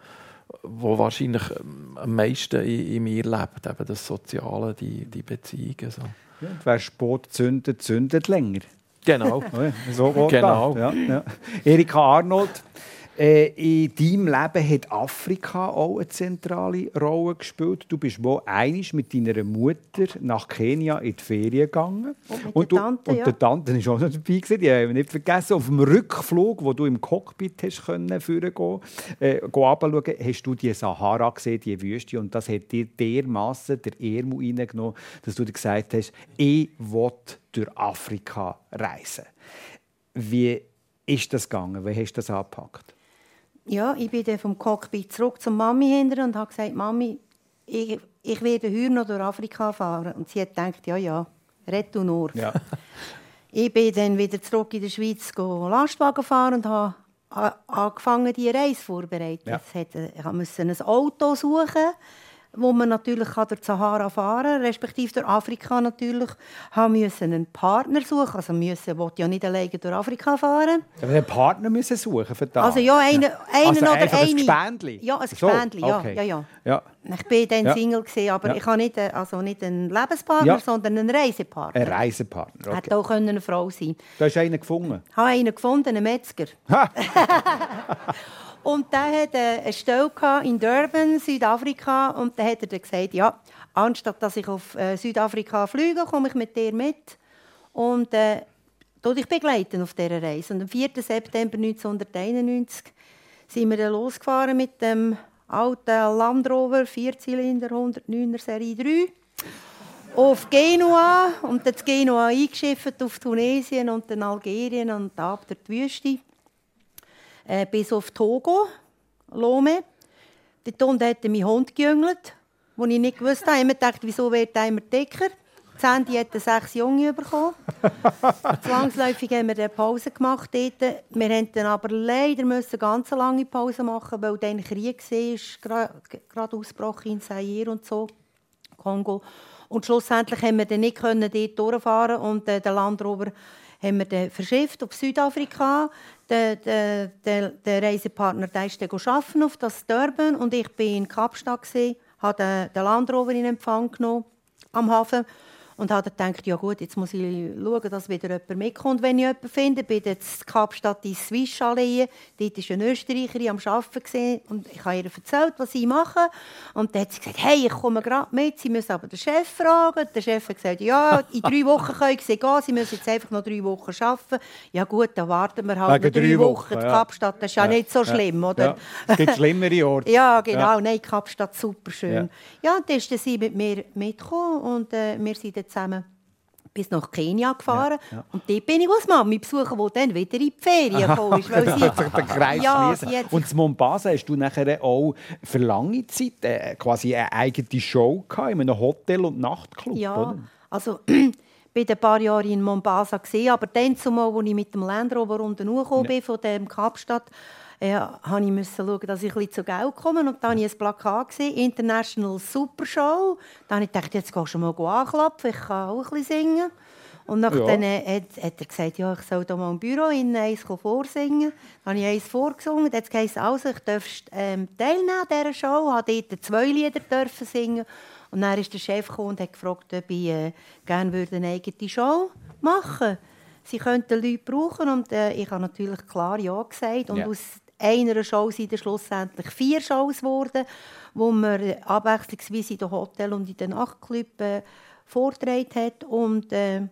wo wahrscheinlich ähm, am meisten in, in mir lebt, eben das Soziale, die, die Beziehungen. So. Ja, wer Sport zündet, zündet länger. Genau. so genau. Ja, ja. Erika Arnold, äh, in deinem Leben hat Afrika auch eine zentrale Rolle gespielt. Du bist wo einig mit deiner Mutter nach Kenia in die Ferien gegangen. Und, und, der Tante, und ja. der Tante ist auch noch dabei gewesen. Die haben nicht vergessen. Auf dem Rückflug, wo du im Cockpit hast können führen gehen, äh, anschauen, hast du die Sahara gesehen, die Wüste, und das hat dir dermaßen der Ärmel reingenommen, dass du dir gesagt hast, ich will durch Afrika reisen. Wie ist das gegangen? Wie hast du das angepackt? Ja, ich bin dann vom Cockpit zurück zur Mami hinter und habe gesagt, Mami, ich, ich werde heute noch durch Afrika fahren. Und sie hat gedacht, ja, ja, retour. Ja. ich bin dann wieder zurück in der Schweiz Lastwagen fahren und habe angefangen, die Reise vorzubereiten. Ja. Ich musste ein Auto suchen wo man natürlich durch die Sahara fahren kann, respektive durch Afrika natürlich, haben müssen einen Partner suchen. Also müssen, wollte ja nicht alleine durch Afrika fahren. Aber einen Partner müssen suchen für das? Also ja, einen, einen also oder eine. ein Gespendli? Ja, ein Gespendli, so, okay. ja, ja, ja. Ich war dann ja. Single, gewesen, aber ja. ich habe nicht, also nicht einen Lebenspartner, ja. sondern einen Reisepartner. Ein Reisepartner, okay. Hätte auch eine Frau sein Du hast einen gefunden? Ich habe einen gefunden, einen Metzger. Und der hatte eine Stelle in Durban, Südafrika. Und dann hat er gesagt, ja, anstatt dass ich auf äh, Südafrika fliege, komme ich mit dir mit. Und äh, dich begleiten auf dieser Reise. Und am 4. September 1991 sind wir dann losgefahren mit dem alten Land Rover, Vierzylinder, 109er Serie 3 auf Genua und dann Genua eingeschifft auf Tunesien und dann Algerien und ab der Wüste äh, bis auf Togo, Lome. Dort unten hat mein Hund gejüngelt, wo ich nicht gewusst habe. Ich habe gedacht, wieso wird er immer dicker? Sandy hat sechs Junge bekommen. Zwangsläufig haben wir eine Pause gemacht dort. Wir mussten aber leider müssen ganz lange Pause machen, weil dann Krieg war, gerade ausgebrochen in Zaire und so, Kongo. Und schlussendlich haben wir dann nicht dort durchfahren und äh, den Landrover haben wir dann verschifft auf Südafrika. Der, der, der, der Reisepartner der ist arbeiten auf das Durban und ich war in Kapstadt, habe den, den Landrover in Empfang genommen am Hafen und habe gedacht, ja gut, jetzt muss ich schauen, dass wieder jemand mitkommt, wenn ich jemanden finde. Ich bin jetzt in Kapstadt in Swiss Allee. Dort war eine Österreicherin am Arbeiten und ich habe ihr erzählt, was ich mache. Und dann hat sie gesagt, hey, ich komme gerade mit, Sie müssen aber den Chef fragen. Der Chef hat gesagt, ja, in drei Wochen können Sie gehen, Sie müssen jetzt einfach noch drei Wochen arbeiten. Ja gut, dann warten wir halt Wegen drei, Wochen. Wochen ja. Kapstadt, das ist ja, ja nicht so schlimm, ja. oder? Es gibt schlimmere Orte. ja, genau. Ja. Nein, Kapstadt super schön. Ja, ja und dann ist sie mit mir mitgekommen und äh, wir sind zusammen bis nach Kenia gefahren. Ja, ja. Und dort bin ich als Mami besuchen, die dann wieder in die Ferien kam. Weil sie den Kreis ja, Und in Mombasa hast du nachher auch für lange Zeit äh, quasi eine eigene Show gehabt, in einem Hotel- und Nachtclub, ja, oder? also ich war ein paar Jahre in Mombasa, gewesen, aber dann, zumal, als ich mit dem Land Rover unten bin, von dem Kapstadt, äh, musste ich schauen, dass ich ein zu Geld komme. Und dann hatte ich ein Plakat, gesehen, International Super Show. Dann habe ich gedacht, jetzt gehst du mal anklopfen, ich kann auch ein bisschen singen. Und nachdem ja. hat, hat, er gesagt, ja, ich soll hier mal im Büro in eins vorsingen. Dann habe ich eins vorgesungen. Hat es also, ich darf ähm, teilnehmen an dieser Show. Ich durfte dort zwei Lieder dürfen singen. Und dann ist der Chef und hat gefragt, ob ich äh, gerne eine eigene Show machen würde. Sie könnten Leute brauchen und äh, ich habe natürlich klar Ja gesagt. Und ja. aus einer Show sind dann schlussendlich vier Shows geworden, wo man abwechslungsweise in den Hotel und in den Nachtclubs äh, vorgetragen hat. Und äh,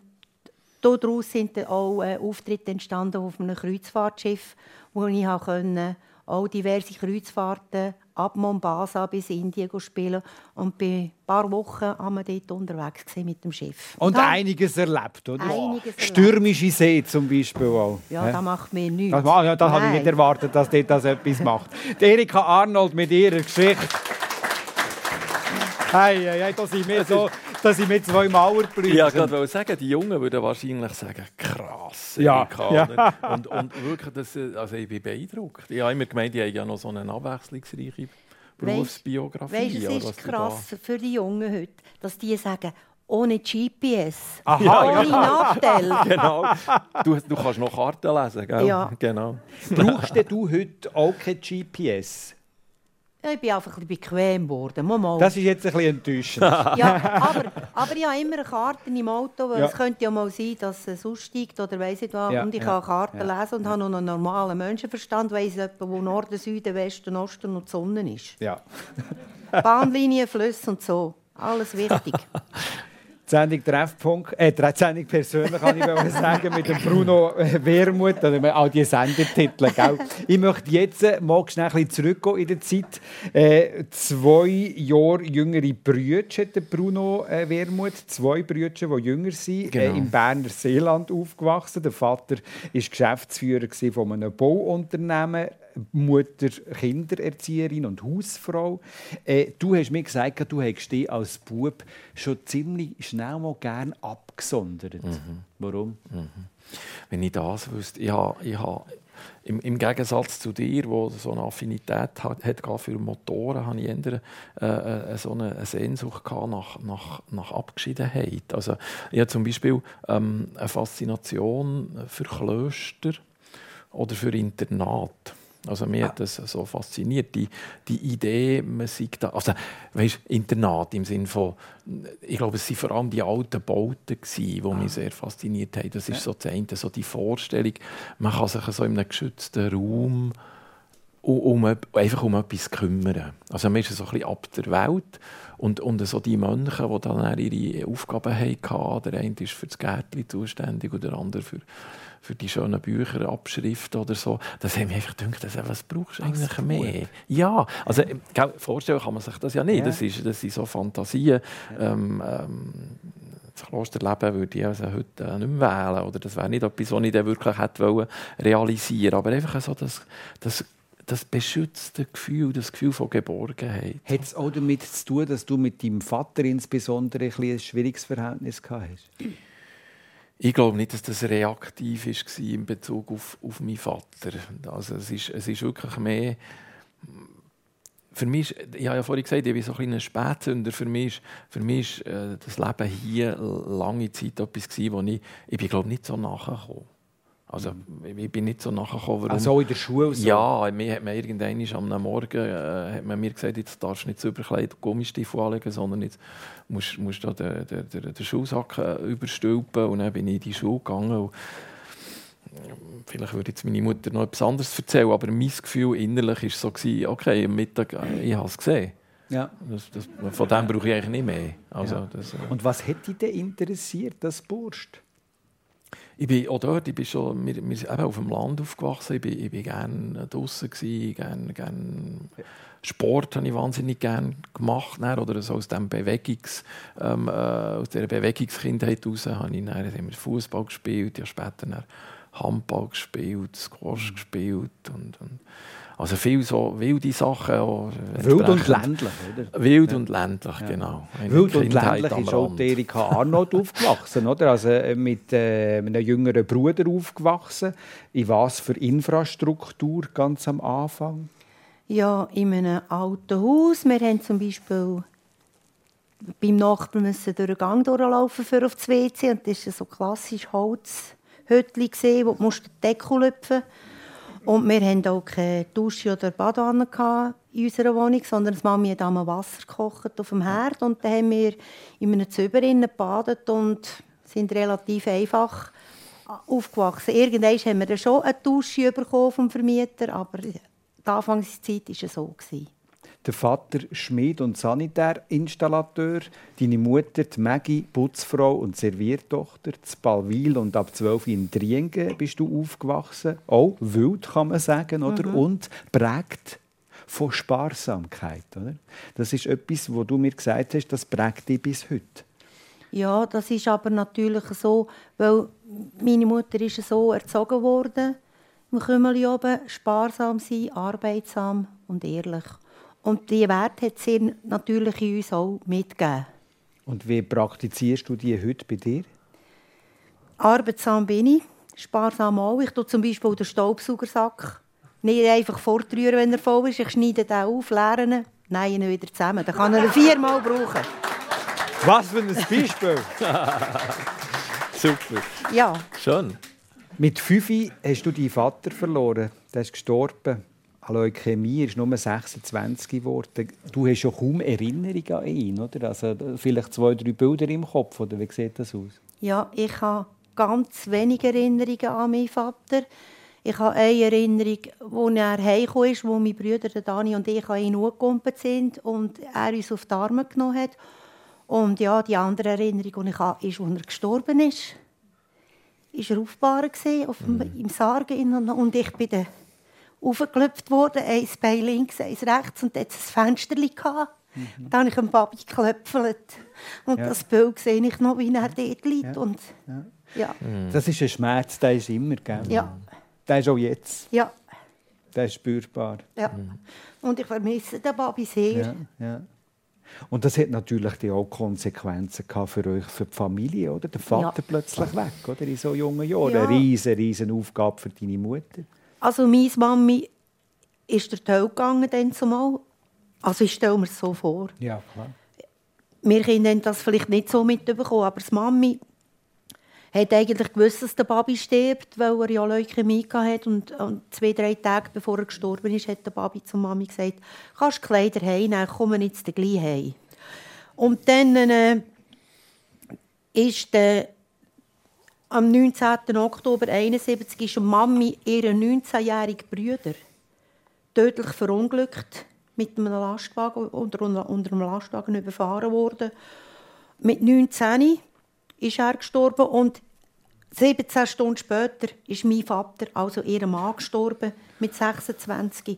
daraus sind dann auch äh, Auftritte entstanden auf einem Kreuzfahrtschiff, wo ich auch diverse Kreuzfahrten ab Mombasa bis Indien spielen und bin ein paar Wochen waren wir dort unterwegs mit dem Schiff. Und, und einiges erlebt, oder? Einiges Stürmische See zum Beispiel auch. Ja, das macht mir nichts. Das, ja, das habe ich nicht erwartet, dass dort das etwas macht. Die Erika Arnold mit ihrer Geschichte. Hey, hey, hey, da sind wir so dass ich mit zwei Mauerblüten. Ja, ich wollte sagen, die Jungen würden wahrscheinlich sagen, krass. Ja, ja. Und, und wirklich, das, also ich bin beeindruckt. Ich habe immer gemeint, die haben ja noch so eine abwechslungsreiche Berufsbiografie. Weißt, weißt, es ist krass für die Jungen heute, dass die sagen, ohne GPS, Aha, ohne ja. Nachteil. genau. Du, du kannst noch Karten lesen, gell? Ja. Genau. Brauchst du heute auch kein GPS? Ich bin einfach ein bequem geworden. Mal. Das ist jetzt ein bisschen enttäuschend. ja, aber, aber ich habe immer eine Karte im Auto, weil ja. es könnte ja mal sein, dass es aussteigt oder weiss ich was. Ja, und ich ja, kann Karten lesen und habe noch einen normalen Menschenverstand, weiss etwa, wo Norden, Süden, Westen, Osten und die Sonne ist. Ja. Bahnlinien, Flüsse und so. Alles wichtig. Die Sendung Treffpunkt, äh, die Sendung persönlich kann ich sagen, mit dem Bruno Wermuth, oder all die Sendetitel. Gell? Ich möchte jetzt äh, mal schnell ein bisschen zurückgehen in der Zeit. Äh, zwei Jahre jüngere Brüder hat Bruno äh, Wermuth, zwei Brüder, die jünger sind, genau. äh, im Berner Seeland aufgewachsen. Der Vater war Geschäftsführer von einem Bauunternehmen Mutter, Kindererzieherin und Hausfrau. Äh, du hast mir gesagt, du hättest dich als Bub schon ziemlich schnell mal gern abgesondert. Mhm. Warum? Mhm. Wenn ich das wüsste, ich habe, ich habe im, im, Gegensatz zu dir, wo so eine Affinität hat, hat für Motoren, habe ich eher äh, äh, so eine, Sehnsucht nach, nach, nach Abgeschiedenheit. Also ich habe zum Beispiel ähm, eine Faszination für Klöster oder für Internat. Also mir hat das so fasziniert, die, die Idee, man sieht da, also weißt, Internat im Sinne von, ich glaube, es waren vor allem die alten Bauten, die ah. mich sehr fasziniert haben. Das ist so das eine, so die Vorstellung, man kann sich so in einem geschützten Raum um, um, einfach um etwas kümmern. Also man ist so ein bisschen ab der Welt und, und so die Mönche, die dann ihre Aufgaben hatten, der eine ist für das Gärtchen zuständig und der andere für, für die schönen Bücher, Abschriften oder so, das haben wir einfach gedacht, das, was brauchst du eigentlich mehr? Ja, also vorstellen kann man sich das ja nicht, ja. Das, ist, das sind so Fantasien. Ja. Ähm, ähm, das Klosterleben würde ich also heute äh, nicht mehr wählen. Oder das wäre nicht etwas, was ich dann wirklich hätte realisieren wollen. Aber einfach so das, das das beschützte Gefühl, das Gefühl von Geborgenheit. Hat es auch damit zu tun, dass du mit deinem Vater insbesondere ein, ein schwieriges Verhältnis gehabt hast? Ich glaube nicht, dass das reaktiv war in Bezug auf, auf meinen Vater. Also es, ist, es ist wirklich mehr. Für mich, ich habe ja vorhin gesagt, ich bin so ein kleiner Spätzünder. Für mich, für mich ist äh, das Leben hier lange Zeit etwas, wo ich, ich bin, glaube nicht so nachgekommen also, ich bin nicht so nachgekommen, warum... Also in der Schule so? Ja, mir hat man irgendwann am Morgen äh, hat man mir gesagt, jetzt darfst du nicht zu überkleid Gummistiefel anlegen, sondern jetzt musst, musst du den, den, den, den Schulsack äh, überstülpen. Und dann bin ich in die Schule gegangen. Und vielleicht würde jetzt meine Mutter noch etwas anderes erzählen, aber mein Gefühl innerlich war so, okay, am Mittag, äh, ich habe es gesehen. Ja. Das, das, von dem brauche ich eigentlich nicht mehr. Also, ja. das, äh Und was hätte dich denn interessiert, das Burst? Ich bin auch dort, ich bin schon, wir, wir sind auf dem Land aufgewachsen, ich bin, ich bin gerne draußen gerne, gerne Sport habe ich wahnsinnig gerne gemacht, dann, oder so aus dem Bewegungs, ähm, äh, aus dieser Bewegungskindheit heraus habe ich dann, Fußball gespielt, ja später Handball gespielt, Squash mhm. gespielt und, und also viel so wilde Sachen. Auch wild und ländlich, oder? Wild ja. und ländlich, genau. Eine wild Kindheit und ländlich ist auch Erika Arnold aufgewachsen, oder? Also äh, mit äh, einem jüngeren Bruder aufgewachsen. In was für Infrastruktur ganz am Anfang? Ja, in einem alten Haus. Wir haben zum Beispiel beim Nachbarn müssen durch den Gang durchlaufen für auf das WC. Und das war so klassisch Holzhütchen, wo du den Deckel lüpfen musst. Und wir hatten auch keine Dusche oder Badewanne in unserer Wohnung, sondern die Mami hat einmal Wasser gekocht auf dem Herd. Und dann haben wir in einem Züber gebadet und sind relativ einfach aufgewachsen. Irgendwann haben wir dann schon eine Dusche bekommen vom Vermieter, aber die Anfangszeit war es so. Gewesen der Vater Schmied und Sanitärinstallateur, deine Mutter die Maggie, Putzfrau und Serviertochter, zu Balwil und ab 12 in Driengen bist du aufgewachsen. Auch wild, kann man sagen, oder? Mhm. Und prägt von Sparsamkeit. Oder? Das ist etwas, wo du mir gesagt hast, das prägt dich bis heute. Ja, das ist aber natürlich so, weil meine Mutter ist so erzogen worden, im Kümmeli oben, sparsam sein, arbeitsam und ehrlich. Und diese Werte hat sie natürlich in uns auch mitgegeben. Und wie praktizierst du die heute bei dir? Arbeitsam bin ich, sparsam auch. Ich tue zum Beispiel den Staubsaugersack nicht einfach fortrühren, wenn er voll ist. Ich schneide den auf, leere ihn, nein, ihn wieder zusammen. Dann kann er ihn viermal brauchen. Was für ein Beispiel! Super. Ja. Schön. Mit fünf hast du deinen Vater verloren. Der ist gestorben. Leukämie ist nur 26 geworden. Du hast ja kaum Erinnerungen an ihn, oder? Also vielleicht zwei, drei Bilder im Kopf, oder wie sieht das aus? Ja, ich habe ganz wenige Erinnerungen an meinen Vater. Ich habe eine Erinnerung, wo er heimgekommen ist, wo meine Brüder Dani und ich an ihn angekommen sind und er uns auf die Arme genommen hat. Und ja, die andere Erinnerung, die ich habe, ist, als er gestorben ist. Ist er aufgebaut auf dem, mhm. im Sarg und ich bin der aufgeklopft worden, eins Bein links, eins rechts und dort ein Fenster. Mhm. Dann habe ich einen Babi geklöpfelt. Und ja. das Bild sehe ich noch, wie er dort liegt. Ja. Und, ja. Mhm. Das ist ein Schmerz, der ist immer, gell? Ja. Der ist auch jetzt. Ja. Der ist spürbar. Ja. Mhm. Und ich vermisse den Babi sehr. Ja. ja. Und das hat natürlich auch Konsequenzen für euch, für die Familie, oder? Der Vater ja. plötzlich weg, oder? In so jungen Jahren. Ja. Eine riesen, riesen Aufgabe für deine Mutter. Also meine Mami ist der Teil gegangen dann zumal. Also ich stelle mir es so vor. Ja, klar. Wir Kinder haben das vielleicht nicht so mitbekommen, aber die Mami hat eigentlich gewusst, dass der Baby stirbt, weil er ja Leukämie hatte. Und, und zwei, drei Tage bevor er gestorben ist, hat der Baby zur Mami gesagt, kannst du Kleider heimnehmen, komm jetzt gleich heim. Und dann äh, ist der am 19. Oktober 1971 ist Mami ihren 19-jährigen Brüder tödlich verunglückt mit einem Lastwagen unter, unter einem Lastwagen überfahren worden. Mit 19 ist er gestorben und 17 Stunden später ist mein Vater, also ihr Mann, gestorben mit 26.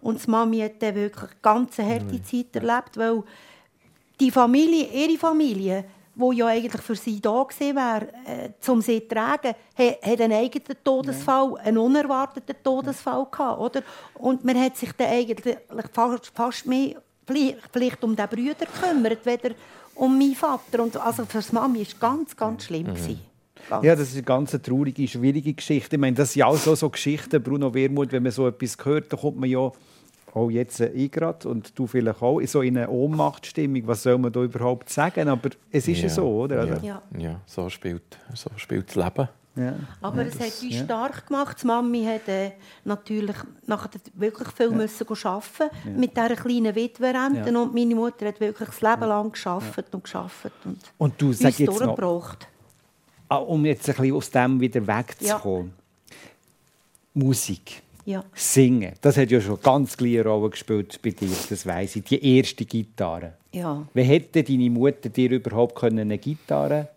Und die Mami hat dann wirklich eine ganz harte Zeit erlebt, weil die Familie, ihre Familie, wo ja eigentlich für sie da gewesen wäre, äh, um sie zu tragen, hat einen eigenen Todesfall, einen unerwarteten Todesfall gehabt, oder? Und man hat sich dann eigentlich fast, fast mehr vielleicht um den Brüder gekümmert, weder um meinen Vater. Und also für die Mami war es ganz, ganz schlimm. Mhm. Ganz. Ja, das ist eine ganz traurige, schwierige Geschichte. Ich meine, das sind auch so, so Geschichten, Bruno Wermuth, wenn man so etwas hört, dann kommt man ja auch jetzt ich gerade und du vielleicht auch, so in eine Ohnmachtsstimmung. Was soll man da überhaupt sagen? Aber es ist ja, so, oder? Also ja. ja, so, spielt, so spielt das Leben. Ja. Aber ja, es hat uns ja. stark gemacht. Die Mami hat äh, natürlich nachher wirklich viel ja. müssen arbeiten ja. mit dieser kleinen Witwerrente. Ja. Und meine Mutter hat wirklich das Leben lang gearbeitet und gearbeitet und, und du sag jetzt noch, ah, um jetzt ein bisschen aus dem wieder wegzukommen. Musik. Ja. Singen, das hat ja schon ganz kleine Rolle gespielt bei dir, das weiss ich. Die erste Gitarre. Ja. Wie hätte deine Mutter dir überhaupt eine Gitarre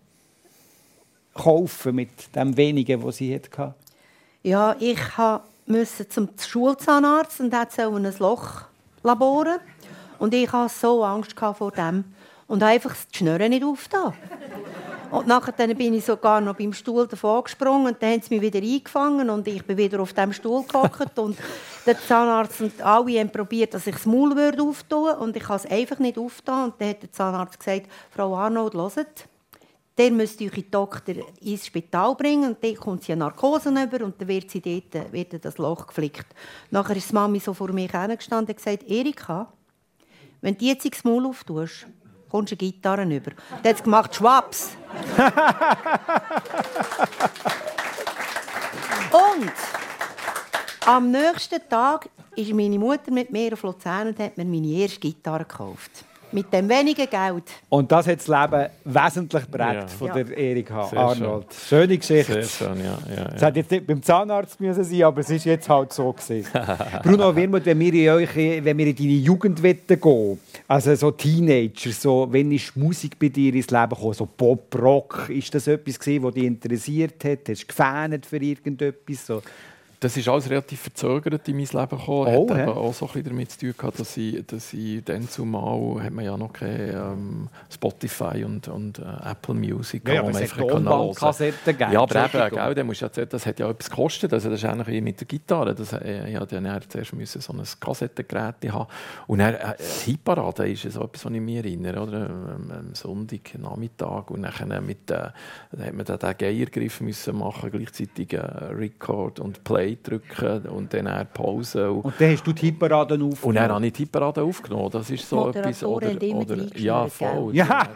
kaufen mit dem wenigen, was sie hatte? Ja, ich musste zum Schulzahnarzt und hat so ein Loch laboren. Und ich hatte so Angst vor dem und einfach die Schnürren nicht aufgetan. Und nachher bin ich sogar noch beim Stuhl davon gesprungen und dann haben sie mich wieder eingefangen und ich bin wieder auf dem Stuhl gehockt und der Zahnarzt und alle haben probiert, dass ich das Maul würde und ich habe es einfach nicht aufgetan und dann hat der Zahnarzt gesagt, Frau Arnold, hört, der müsst eure Doktor ins Spital bringen und dann kommt sie eine Narkose über und dann wird sie dort wird das Loch geflickt. Nachher ist die Mami so vor mir hergestanden und gesagt, Erika, wenn du jetzt das Maul auftust, kommst du eine Gitarre über. Dann hat sie gemacht, Schwaps. und am nächsten Tag ist meine Mutter mit mir auf Luzern und hat mir meine erste Gitarre gekauft. Mit dem wenigen Geld. Und das hat das Leben wesentlich prägt ja. von der Erika Arnold. Schön. Schöne Geschichte. Sehr schön, ja. ja, ja. Es hätte jetzt nicht beim Zahnarzt müssen sein, aber es ist jetzt halt so gewesen. Bruno Wirmuth, wenn wir in euch, wenn wir in deine Jugend gehen, also so Teenager, so, wenn ist Musik bei dir ins Leben gekommen, so Pop, Rock, ist das etwas gewesen, was dich interessiert hat? Hast du gefähnet für irgendetwas? So? Das ist alles relativ verzögert in mein Leben gekommen. Oh, hat eben auch so ein damit zu tun gehabt, dass ich, dass ich dann zumal hat man ja noch kein ähm, Spotify und, und äh, Apple Music, ja, wo man einfach hören Ja, aber eben, gell, dann musst ja, das hat ja etwas gekostet. Also das ist ähnlich wie mit der Gitarre. Das, äh, ich musste dann zuerst müssen so ein Kassettengerät haben. Und dann, äh, Hitparade ist so etwas, was ich mich erinnere. Oder? Am, am Sonntag, Nachmittag. Und dann mit, äh, dann hat man dann den Geiergriff müssen machen, gleichzeitig äh, Record und Play Play drücken und dann eine Pause. Und, dann hast du die Hitparaden aufgenommen? Und dann habe ich die Hitparaden aufgenommen. Das ist so etwas... Oder, oder, ja, voll. Ja.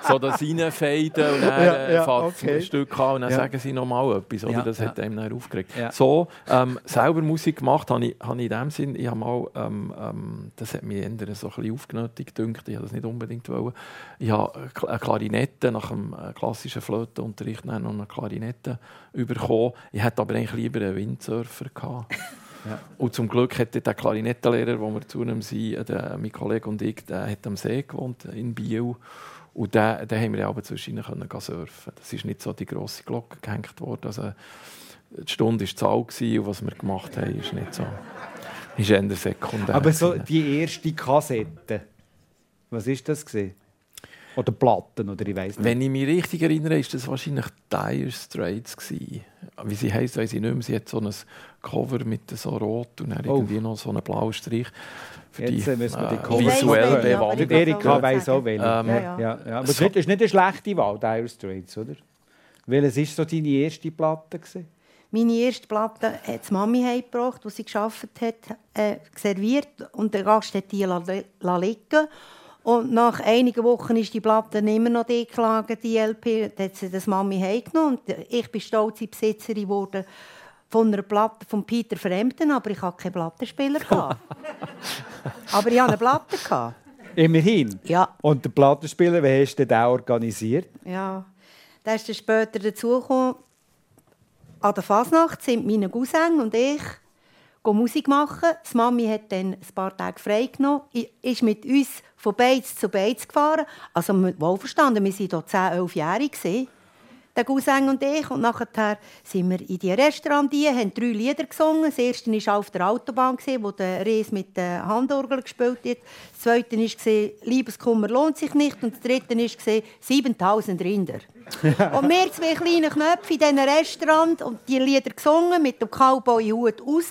so das Reinfaden und dann ja, ja, okay. ein Stück an und dann ja. sagen sie nochmal etwas. Oder? Ja, das hat einem dann aufgeregt. Ja. So, ähm, selber Musik gemacht habe ich, habe ich in dem Sinn, ich habe mal, ähm, ähm, das hat mich eher so ein bisschen aufgenötigt gedacht, ich habe das nicht unbedingt wollen. Ich habe eine Klarinette nach dem äh, klassischen Flötenunterricht noch eine Klarinette bekommen. Ich hätte aber eigentlich lieber einen Windsurfer gehabt. Ja. Und zum Glück hatte der Klarinettenlehrer, wo wir zu ihm sind, der, mein Kollege und ich, der hat am See gewohnt, in Biel. Und da haben wir aber zwischen ihnen surfen. Das ist nicht so die grosse Glocke gehängt worden. Also, die Stunde war Zahl und was wir gemacht haben, ist nicht so. Ist eher sekundär. Aber so die erste Kassette, was war das? Gewesen? Oder Platten, oder ich weiß nicht. Wenn ich mich richtig erinnere, war das wahrscheinlich Dire Straits. Wie sie heisst, weiß ich nicht mehr. Sie hat so ein Cover mit so rot und dann oh. irgendwie noch so einen blauen Strich. Für Jetzt die, müssen wir die Cover visuell bewandt. Erika weiss auch welche. Ähm, ja, ja. Ja. Aber so. das ist nicht eine schlechte Wahl, Dire Straits, oder? Welches war so deine erste Platte? Gewesen? Meine erste Platte hat die Mami heimgebracht, die sie geschafft hat, äh, serviert. Und der Gast hat die liegen und nach einigen Wochen ist die Platte immer noch deklagert, die LP. Dann hat sie das Mami heimgenommen. Und ich bin stolze Besitzerin geworden von einer Platte von Peter Fremden, aber ich hatte keinen Plattenspieler. aber ich hatte eine Platte. Immerhin? Ja. Und der Plattenspieler, wie hast du den organisiert? Ja, der ist dann später dazugekommen. An der Fasnacht sind meine Cousins und ich Musik machen. Die Mami hat dann ein paar Tage frei genommen, ist mit uns von Beiz zu Beiz gefahren. Also wohlverstanden, wir waren hier 10, 11 Jahre der Cousin und ich. Und nachher sind wir in die Restaurant, die haben drei Lieder gesungen. Das erste war auf der Autobahn, wo der Rees mit der Handorgel gespielt hat. Das zweite war «Liebeskummer lohnt sich nicht» und das dritte war «7000 Rinder». und wir zwei kleine Knöpfe in diesem Restaurant und die Lieder gesungen mit dem Cowboy-Hut raus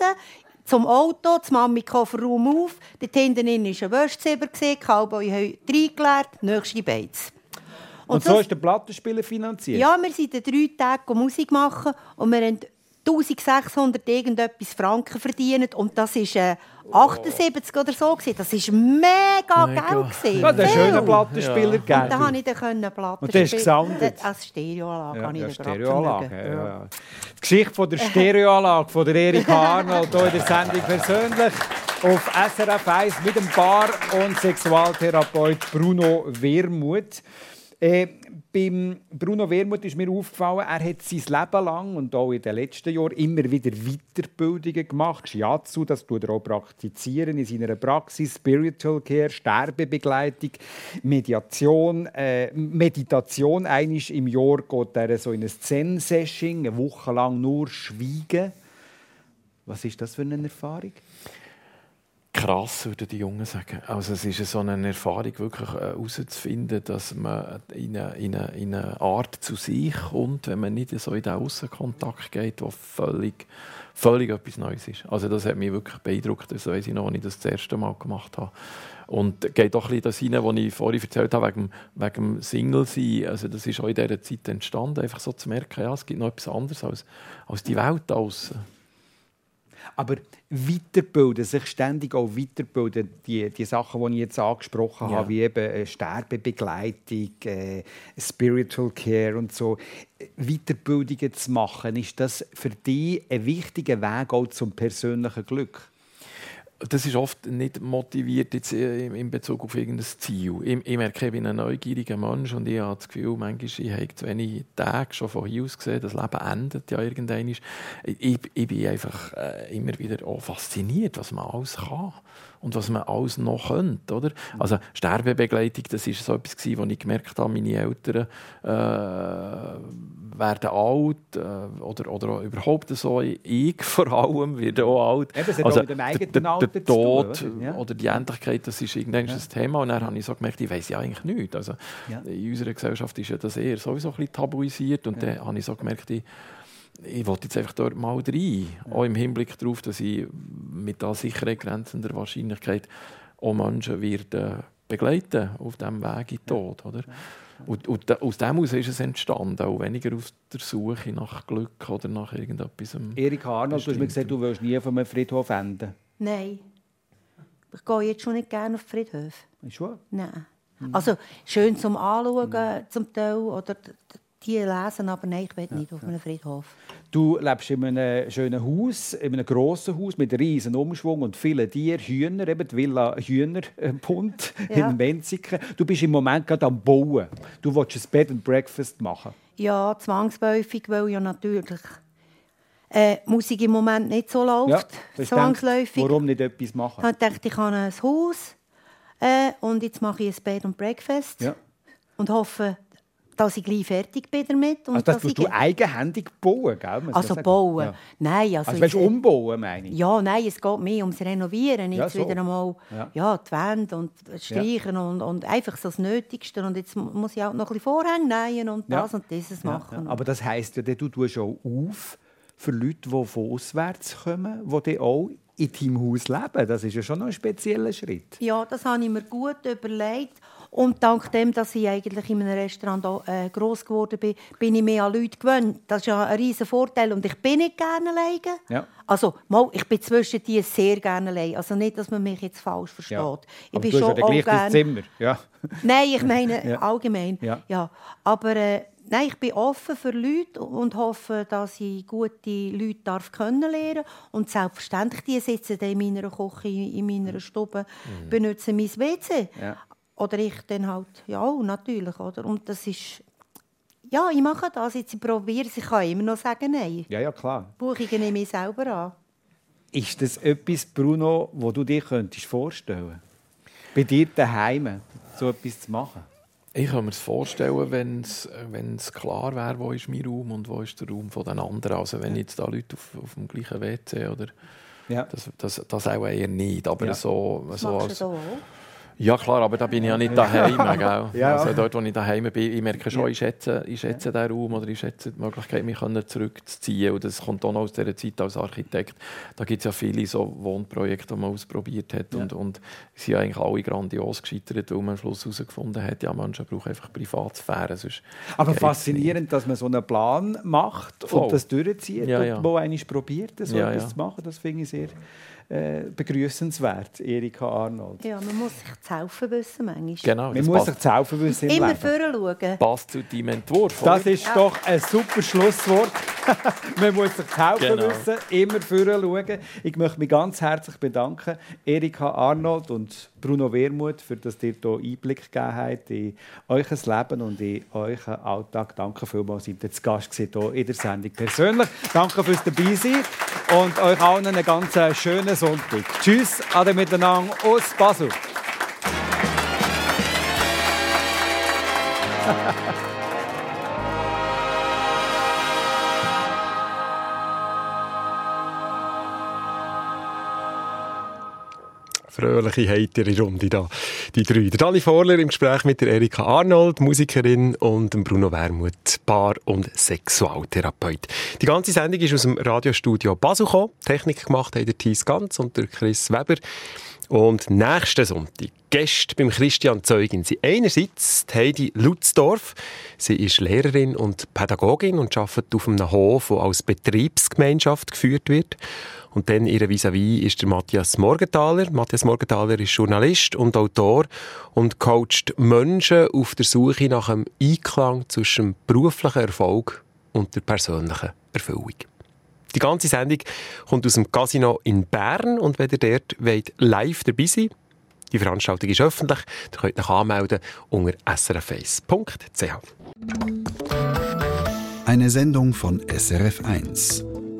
zum Auto, die Mami Kofferraum auf, dort hinten war ein Wäschzimmer, die Cowboy reingeleert, nächste Beiz. Und, und so ist der Plattenspieler finanziert? Ja, wir sind drei Tage Musik machen und wir haben 1600 irgendetwas Franken verdient und das ist äh, 78 oder so gewesen. Das ist mega, mega. Geld gewesen. Ja, der schöne Plattenspieler ja. Und da habe ich dann können Platten Und das ist gesoundet. Als Stereoanlage ja, habe ich ja, Stereoanlage. Ja, ja. Die Geschichte von der Stereoanlage von der Erika Arnold hier in der Sendung persönlich auf SRF 1 mit dem Bar- und Sexualtherapeut Bruno Wermuth. Äh, beim Bruno Wermuth ist mir aufgefallen, er hat sein Leben lang und auch in den letzten Jahren immer wieder Weiterbildungen gemacht. Shiatsu, das tut er auch praktizieren in seiner Praxis, Spiritual Care, Sterbebegleitung, Mediation, äh, Meditation. Einisch im Jahr geht er so in ein Zen-Session, eine Woche lang nur schweigen. Was ist das für eine Erfahrung? Krass, würden die Jungen sagen. Also es ist so eine Erfahrung, wirklich herauszufinden, äh, dass man in eine, in, eine, in eine, Art zu sich kommt, wenn man nicht so in den Außenkontakt geht, der völlig, völlig etwas Neues ist. Also das hat mich wirklich beeindruckt, das weiß ich noch, als ich das das erste Mal gemacht habe. Und geht auch ein bisschen das rein, was ich vorhin erzählt habe, wegen, wegen dem Single-Sein. Also das ist auch in dieser Zeit entstanden, einfach so zu merken, ja, es gibt noch etwas anderes als, als die Welt außen. Aber weiterbilden, sich ständig auch weiterbilden, die, die Sachen, die ich jetzt angesprochen ja. habe, wie eben äh, Sterbebegleitung, äh, Spiritual Care und so, Weiterbildungen zu machen, ist das für dich ein wichtiger Weg auch zum persönlichen Glück? Das ist oft nicht motiviert jetzt äh, in Bezug auf irgendein Ziel. Ich, ich merke, ich bin ein neugieriger Mensch und ich habe das Gefühl, manchmal, ich habe zu wenig Tage schon von hier aus gesehen, das Leben endet ja irgendwann. Ich, ich bin einfach äh, immer wieder auch fasziniert, was man alles kann und was man alles noch könnte. Oder? Also Sterbebegleitung, das war so etwas, wo ich gemerkt habe, meine Eltern äh, werden alt äh, oder, oder überhaupt so, ich vor allem werde auch alt. Eben, also, der, der, der Tod tun, oder? Ja. oder? die Endlichkeit, das ist irgendwann ja. ein Thema und dann habe ich so gemerkt, ich weiß ja eigentlich nichts. Also, ja. In unserer Gesellschaft ist ja das eher sowieso ein bisschen tabuisiert und dann habe ich so gemerkt, ich, ich wollte jetzt einfach dort mal rein. Ja. Auch im Hinblick darauf, dass ich mit der Sicherheit grenzender Wahrscheinlichkeit auch Menschen werde begleiten auf diesem Weg in den Tod. Oder? Und, und aus dem heraus ist es entstanden, auch weniger auf der Suche nach Glück oder nach irgendetwas. Erika Arnold, du hast mir gesagt, du willst nie von einem Friedhof enden. Nein. Ich gehe jetzt schon nicht gerne auf die Friedhöfe. Schon? Nein. Also schön zum Anschauen, zum Teil, oder die lesen, aber nein, ich will nicht ja, auf einem Friedhof. Du lebst in einem schönen Haus, in einem grossen Haus mit riesen Umschwung und vielen Tieren, Hühner, eben die Villa Hühnerbund ja. in Menziken. Du bist im Moment gerade am Bauen. Du willst ein Bed and Breakfast machen. Ja, zwangsläufig, weil ja natürlich äh, Musik im Moment nicht so läuft. Ja, zwangsläufig. Denkt, warum nicht etwas machen? Ich dachte, ich habe ein Haus äh, und jetzt mache ich ein Bed and Breakfast. Ja. Und hoffe, dass ich gleich fertig bin damit. Und also das tust du eigenhändig bauen, gell? Also bauen? Ja. Nein. Also, also willst du umbauen, meine ich? Ja, nein, es geht mehr ums Renovieren. Jetzt ja, so. wieder einmal ja. ja. die Wände und streichen und, und einfach so das Nötigste. Und jetzt muss ich auch noch ein bisschen Vorhänge nähen und das und dieses machen. Aber das heisst ja, du tust auch auf für Leute, die von auswärts kommen, die auch in deinem Haus leben. Das ist ja schon ein spezieller Schritt. Ja, das habe ich mir gut überlegt. Und dank dem, dass ich eigentlich in einem Restaurant äh, gross geworden bin, bin ich mehr an Leute gewöhnt. Das ist ja ein riesen Vorteil. Und ich bin nicht gerne alleine. Ja. Also, mal, ich bin zwischen die sehr gerne alleine. Also nicht, dass man mich jetzt falsch versteht. Ja. Ich bin schon ja auch gerne... Zimmer. Ja. Nein, ich meine ja. allgemein. Ja. ja. Aber äh, nein, ich bin offen für Leute und hoffe, dass ich gute Leute darf kennenlernen Und selbstverständlich, die sitzen in meiner Küche, in meiner Stube, mhm. benutzen mein WC. Oder ich dann halt, ja, natürlich, oder? Und das ist, ja, ich mache das, jetzt ich probiere es, ich kann immer noch sagen, nein. Ja, ja, klar. Buchungen nehme ich selber an. Ist das etwas, Bruno, wo du dir könntest vorstellen bei dir daheim so etwas zu machen? Ich kann mir das vorstellen, wenn es klar wäre, wo ist mein Raum und wo ist der Raum von den anderen. Also wenn jetzt da Leute auf, auf dem gleichen WC oder ja. das, das, das auch eher nicht. Aber ja. so, so als, ja klar, aber da bin ich ja nicht daheim. Gell? ja. Also dort, wo ich daheim bin, ich merke schon, ich schätze, ich schätze den Raum oder ich schätze die Möglichkeit, mich zurückzuziehen. Und das kommt auch noch aus dieser Zeit als Architekt. Da gibt es ja viele so Wohnprojekte, die man ausprobiert hat. Ja. Und, und sie sind eigentlich alle grandios gescheitert, weil man am Schluss herausgefunden hat, ja, Menschen brauchen einfach Privatsphäre. aber faszinierend, nicht. dass man so einen Plan macht und oh. das durchzieht ja, ja. und wo einmal probiert, so ja, etwas zu machen. Das finde ich sehr äh, begrüßenswert, Erika Arnold. Ja, man muss sich zu helfen wissen manchmal. Genau, man muss sich zu helfen wissen im Immer schauen. Passt zu deinem Entwurf, Das ist ja. doch ein super Schlusswort. man muss sich zu helfen genau. wissen, immer schauen. Ich möchte mich ganz herzlich bedanken, Erika Arnold und Bruno Wermuth, für dass ihr hier Einblick gegeben habt in euer Leben und in euren Alltag. Danke vielmals, seid ihr zu Gast hier in der Sendung persönlich. Danke fürs Dabeisein und euch allen einen ganz schönen Sonntag. Tschüss, alle miteinander aus Basel. Fröhliche, heitere Runde da, die drei. Der Dani Vorler im Gespräch mit der Erika Arnold, Musikerin, und dem Bruno Wermuth, Paar- und Sexualtherapeut. Die ganze Sendung ist aus dem Radiostudio Basel gekommen. Technik gemacht haben der Thies Ganz und der Chris Weber. Und nächsten Sonntag Gäste beim Christian Zeugin sind einerseits Heidi Lutzdorf. Sie ist Lehrerin und Pädagogin und arbeitet auf einem Hof, der als Betriebsgemeinschaft geführt wird. Und dann ihre vis-à-vis -vis ist der Matthias Morgenthaler. Matthias Morgenthaler ist Journalist und Autor und coacht Menschen auf der Suche nach einem Einklang zwischen dem beruflichen Erfolg und der persönlichen Erfüllung. Die ganze Sendung kommt aus dem Casino in Bern und wenn ihr dort wollt, live dabei sein die Veranstaltung ist öffentlich. Ihr könnt euch anmelden unter srface.ch. Eine Sendung von SRF1.